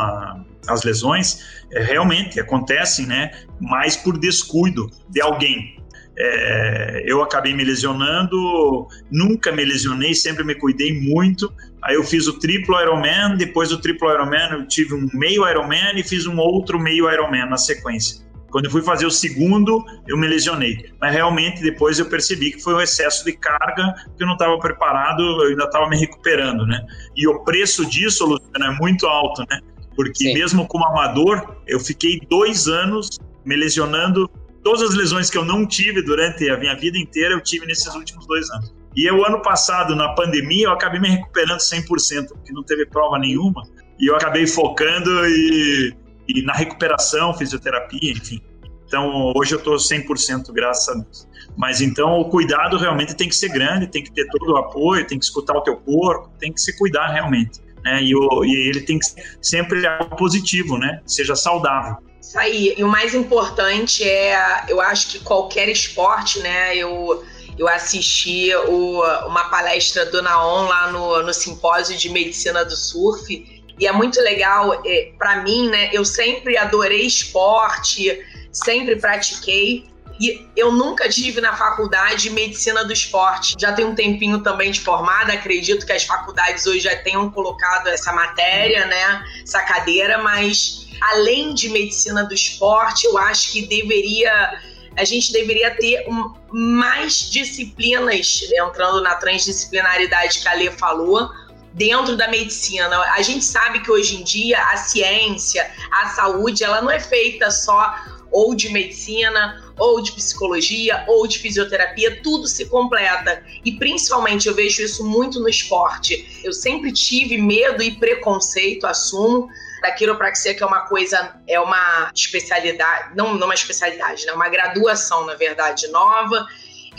às lesões, é, realmente acontecem, né? Mais por descuido de alguém. É, eu acabei me lesionando, nunca me lesionei, sempre me cuidei muito. Aí eu fiz o triplo Ironman, depois do triplo Ironman eu tive um meio Ironman e fiz um outro meio Ironman na sequência. Quando eu fui fazer o segundo, eu me lesionei. Mas realmente depois eu percebi que foi um excesso de carga, que eu não estava preparado, eu ainda estava me recuperando, né? E o preço disso, Luciano, é muito alto, né? Porque Sim. mesmo como amador, eu fiquei dois anos me lesionando todas as lesões que eu não tive durante a minha vida inteira, eu tive nesses últimos dois anos. E o ano passado, na pandemia, eu acabei me recuperando 100%, porque não teve prova nenhuma. E eu acabei focando e, e na recuperação, fisioterapia, enfim. Então, hoje eu estou 100%, graças a Deus. Mas então, o cuidado realmente tem que ser grande, tem que ter todo o apoio, tem que escutar o teu corpo, tem que se cuidar realmente. né? E, o, e ele tem que ser sempre algo positivo, né? Seja saudável. Isso aí. E o mais importante é, eu acho que qualquer esporte, né? Eu, eu assisti o, uma palestra do Naon lá no, no simpósio de medicina do surf. E é muito legal, é, para mim, né? Eu sempre adorei esporte, sempre pratiquei, e eu nunca tive na faculdade medicina do esporte. Já tem um tempinho também de formada, acredito que as faculdades hoje já tenham colocado essa matéria, né? Essa cadeira, mas além de medicina do esporte, eu acho que deveria a gente deveria ter um, mais disciplinas, entrando na transdisciplinaridade que a Lê falou, dentro da medicina. A gente sabe que hoje em dia a ciência, a saúde, ela não é feita só ou de medicina, ou de psicologia, ou de fisioterapia, tudo se completa. E principalmente eu vejo isso muito no esporte. Eu sempre tive medo e preconceito, assumo, da quiropraxia, que é uma coisa, é uma especialidade, não, não uma especialidade, né? uma graduação, na verdade, nova.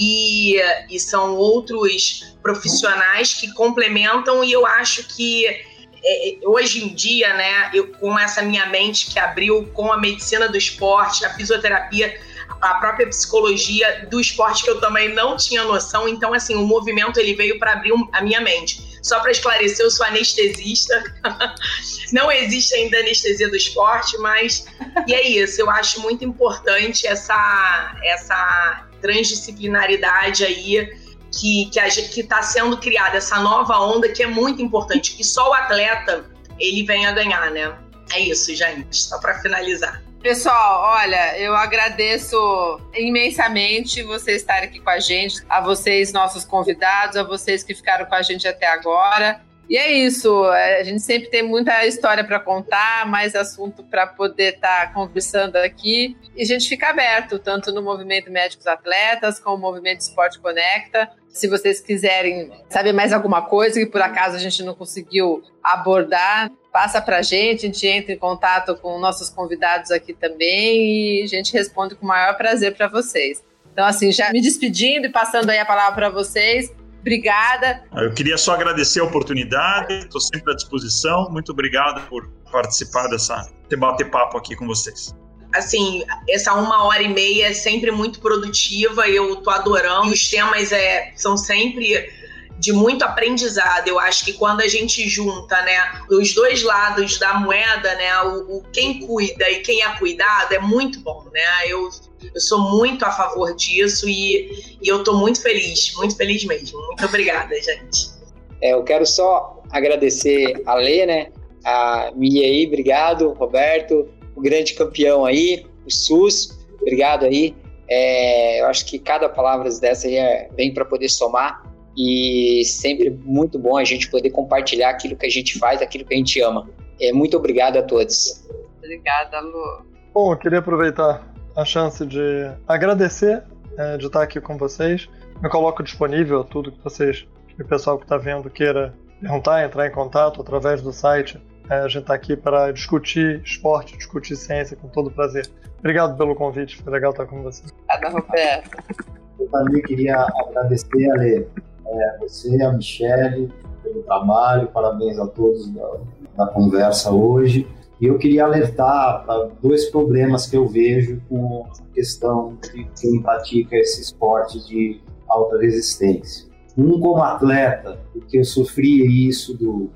E, e são outros profissionais que complementam, e eu acho que é, é, hoje em dia, né, eu, com essa minha mente que abriu com a medicina do esporte, a fisioterapia, a própria psicologia do esporte que eu também não tinha noção. Então, assim, o movimento ele veio para abrir a minha mente. Só para esclarecer, eu sou anestesista. (laughs) não existe ainda anestesia do esporte, mas e é isso. Eu acho muito importante essa essa transdisciplinaridade aí que que está sendo criada essa nova onda que é muito importante que só o atleta ele venha ganhar, né? É isso, gente. Só para finalizar. Pessoal, olha, eu agradeço imensamente vocês estarem aqui com a gente, a vocês, nossos convidados, a vocês que ficaram com a gente até agora. E é isso, a gente sempre tem muita história para contar, mais assunto para poder estar tá conversando aqui. E a gente fica aberto, tanto no Movimento Médicos Atletas, como no Movimento Esporte Conecta. Se vocês quiserem saber mais alguma coisa que por acaso a gente não conseguiu abordar, passa para a gente, a gente entra em contato com nossos convidados aqui também e a gente responde com o maior prazer para vocês. Então, assim, já me despedindo e passando aí a palavra para vocês. Obrigada. Eu queria só agradecer a oportunidade, estou sempre à disposição. Muito obrigado por participar dessa, de bater papo aqui com vocês assim, essa uma hora e meia é sempre muito produtiva, eu tô adorando. Os temas é, são sempre de muito aprendizado. Eu acho que quando a gente junta, né, os dois lados da moeda, né, o, o quem cuida e quem é cuidado é muito bom, né? Eu, eu sou muito a favor disso e, e eu tô muito feliz, muito feliz mesmo. Muito obrigada, (laughs) gente. É, eu quero só agradecer a Lê, né, a Mia aí, obrigado, Roberto, o grande campeão aí, o SUS, obrigado aí. É, eu acho que cada palavra dessa aí é, vem para poder somar e sempre muito bom a gente poder compartilhar aquilo que a gente faz, aquilo que a gente ama. É, muito obrigado a todos. Obrigada, Lu. Bom, eu queria aproveitar a chance de agradecer é, de estar aqui com vocês. Me coloco disponível tudo que vocês, que o pessoal que está vendo queira perguntar, entrar em contato através do site é, a gente está aqui para discutir esporte, discutir ciência com todo prazer. Obrigado pelo convite, foi legal estar com você. Obrigada, Roberto. Eu também queria agradecer, Ale, é, você, a Michelle, pelo trabalho, parabéns a todos da, da conversa hoje. E eu queria alertar para dois problemas que eu vejo com a questão de quem pratica esse esporte de alta resistência. Um como atleta, porque eu sofri isso do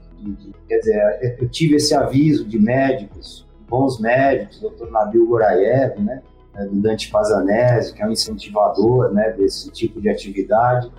quer dizer, eu tive esse aviso de médicos, bons médicos, Dr. Nabil Goraev, né, né, do Dante Pazanese, que é um incentivador né, desse tipo de atividade,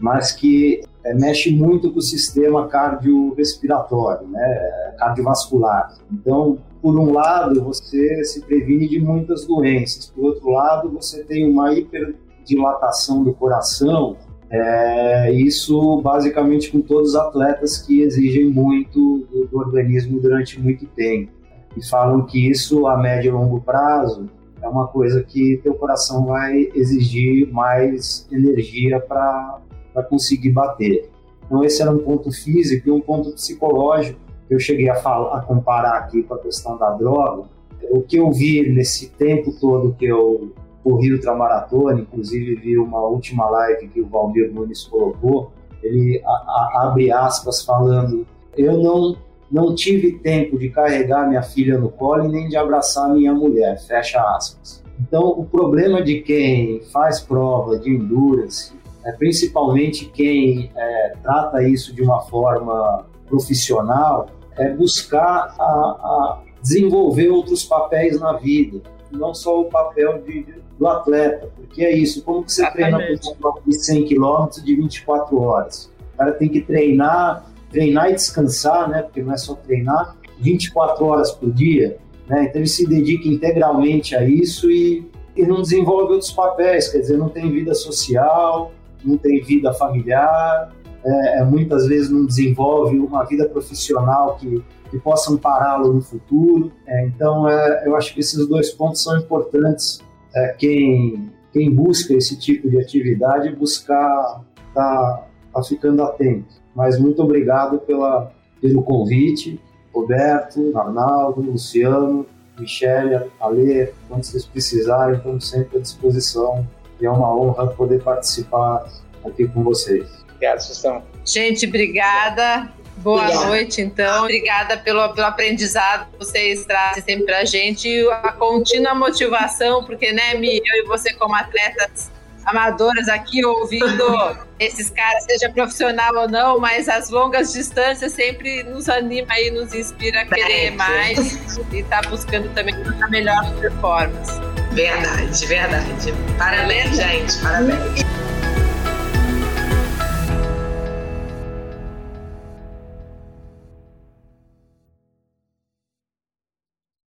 mas que é, mexe muito com o sistema cardiorrespiratório, né, cardiovascular. Então, por um lado, você se previne de muitas doenças, por outro lado, você tem uma hiperdilatação do coração, é, isso basicamente com todos os atletas que exigem muito do, do, organismo durante muito tempo. E falam que isso a médio e longo prazo é uma coisa que teu coração vai exigir mais energia para conseguir bater. Então esse era um ponto físico e um ponto psicológico que eu cheguei a, falar, a comparar aqui com a questão da droga. O que eu vi nesse tempo todo que eu corri ultramaratona, inclusive vi uma última live que o Valmir Nunes colocou, ele a, a, abre aspas falando eu não, não tive tempo de carregar minha filha no colo e nem de abraçar minha mulher, fecha aspas. Então, o problema de quem faz prova de endurance, é, principalmente quem é, trata isso de uma forma profissional, é buscar a, a desenvolver outros papéis na vida, não só o papel de, do atleta, porque é isso, como que você Exatamente. treina por de 100 km de 24 horas? O cara tem que treinar, treinar e descansar, né? Porque não é só treinar 24 horas por dia, né? Então ele se dedica integralmente a isso e, e não desenvolve outros papéis, quer dizer, não tem vida social, não tem vida familiar, é, é muitas vezes não desenvolve uma vida profissional que, que possa ampará-lo no futuro. É, então, é, eu acho que esses dois pontos são importantes. É, quem, quem busca esse tipo de atividade, buscar tá, tá ficando atento. Mas muito obrigado pela, pelo convite, Roberto, Arnaldo, Luciano, Michele, Alê, quando vocês precisarem, estamos sempre à disposição e é uma honra poder participar aqui com vocês. Obrigado, Sustão. Gente, obrigada. Boa Obrigada. noite, então. Obrigada pelo, pelo aprendizado que vocês trazem sempre pra gente e a contínua motivação, porque, né, Mi, eu e você como atletas amadoras aqui ouvindo (laughs) esses caras, seja profissional ou não, mas as longas distâncias sempre nos anima e nos inspira a querer mais e tá buscando também a melhor performance. Verdade, verdade. Parabéns, gente. Parabéns.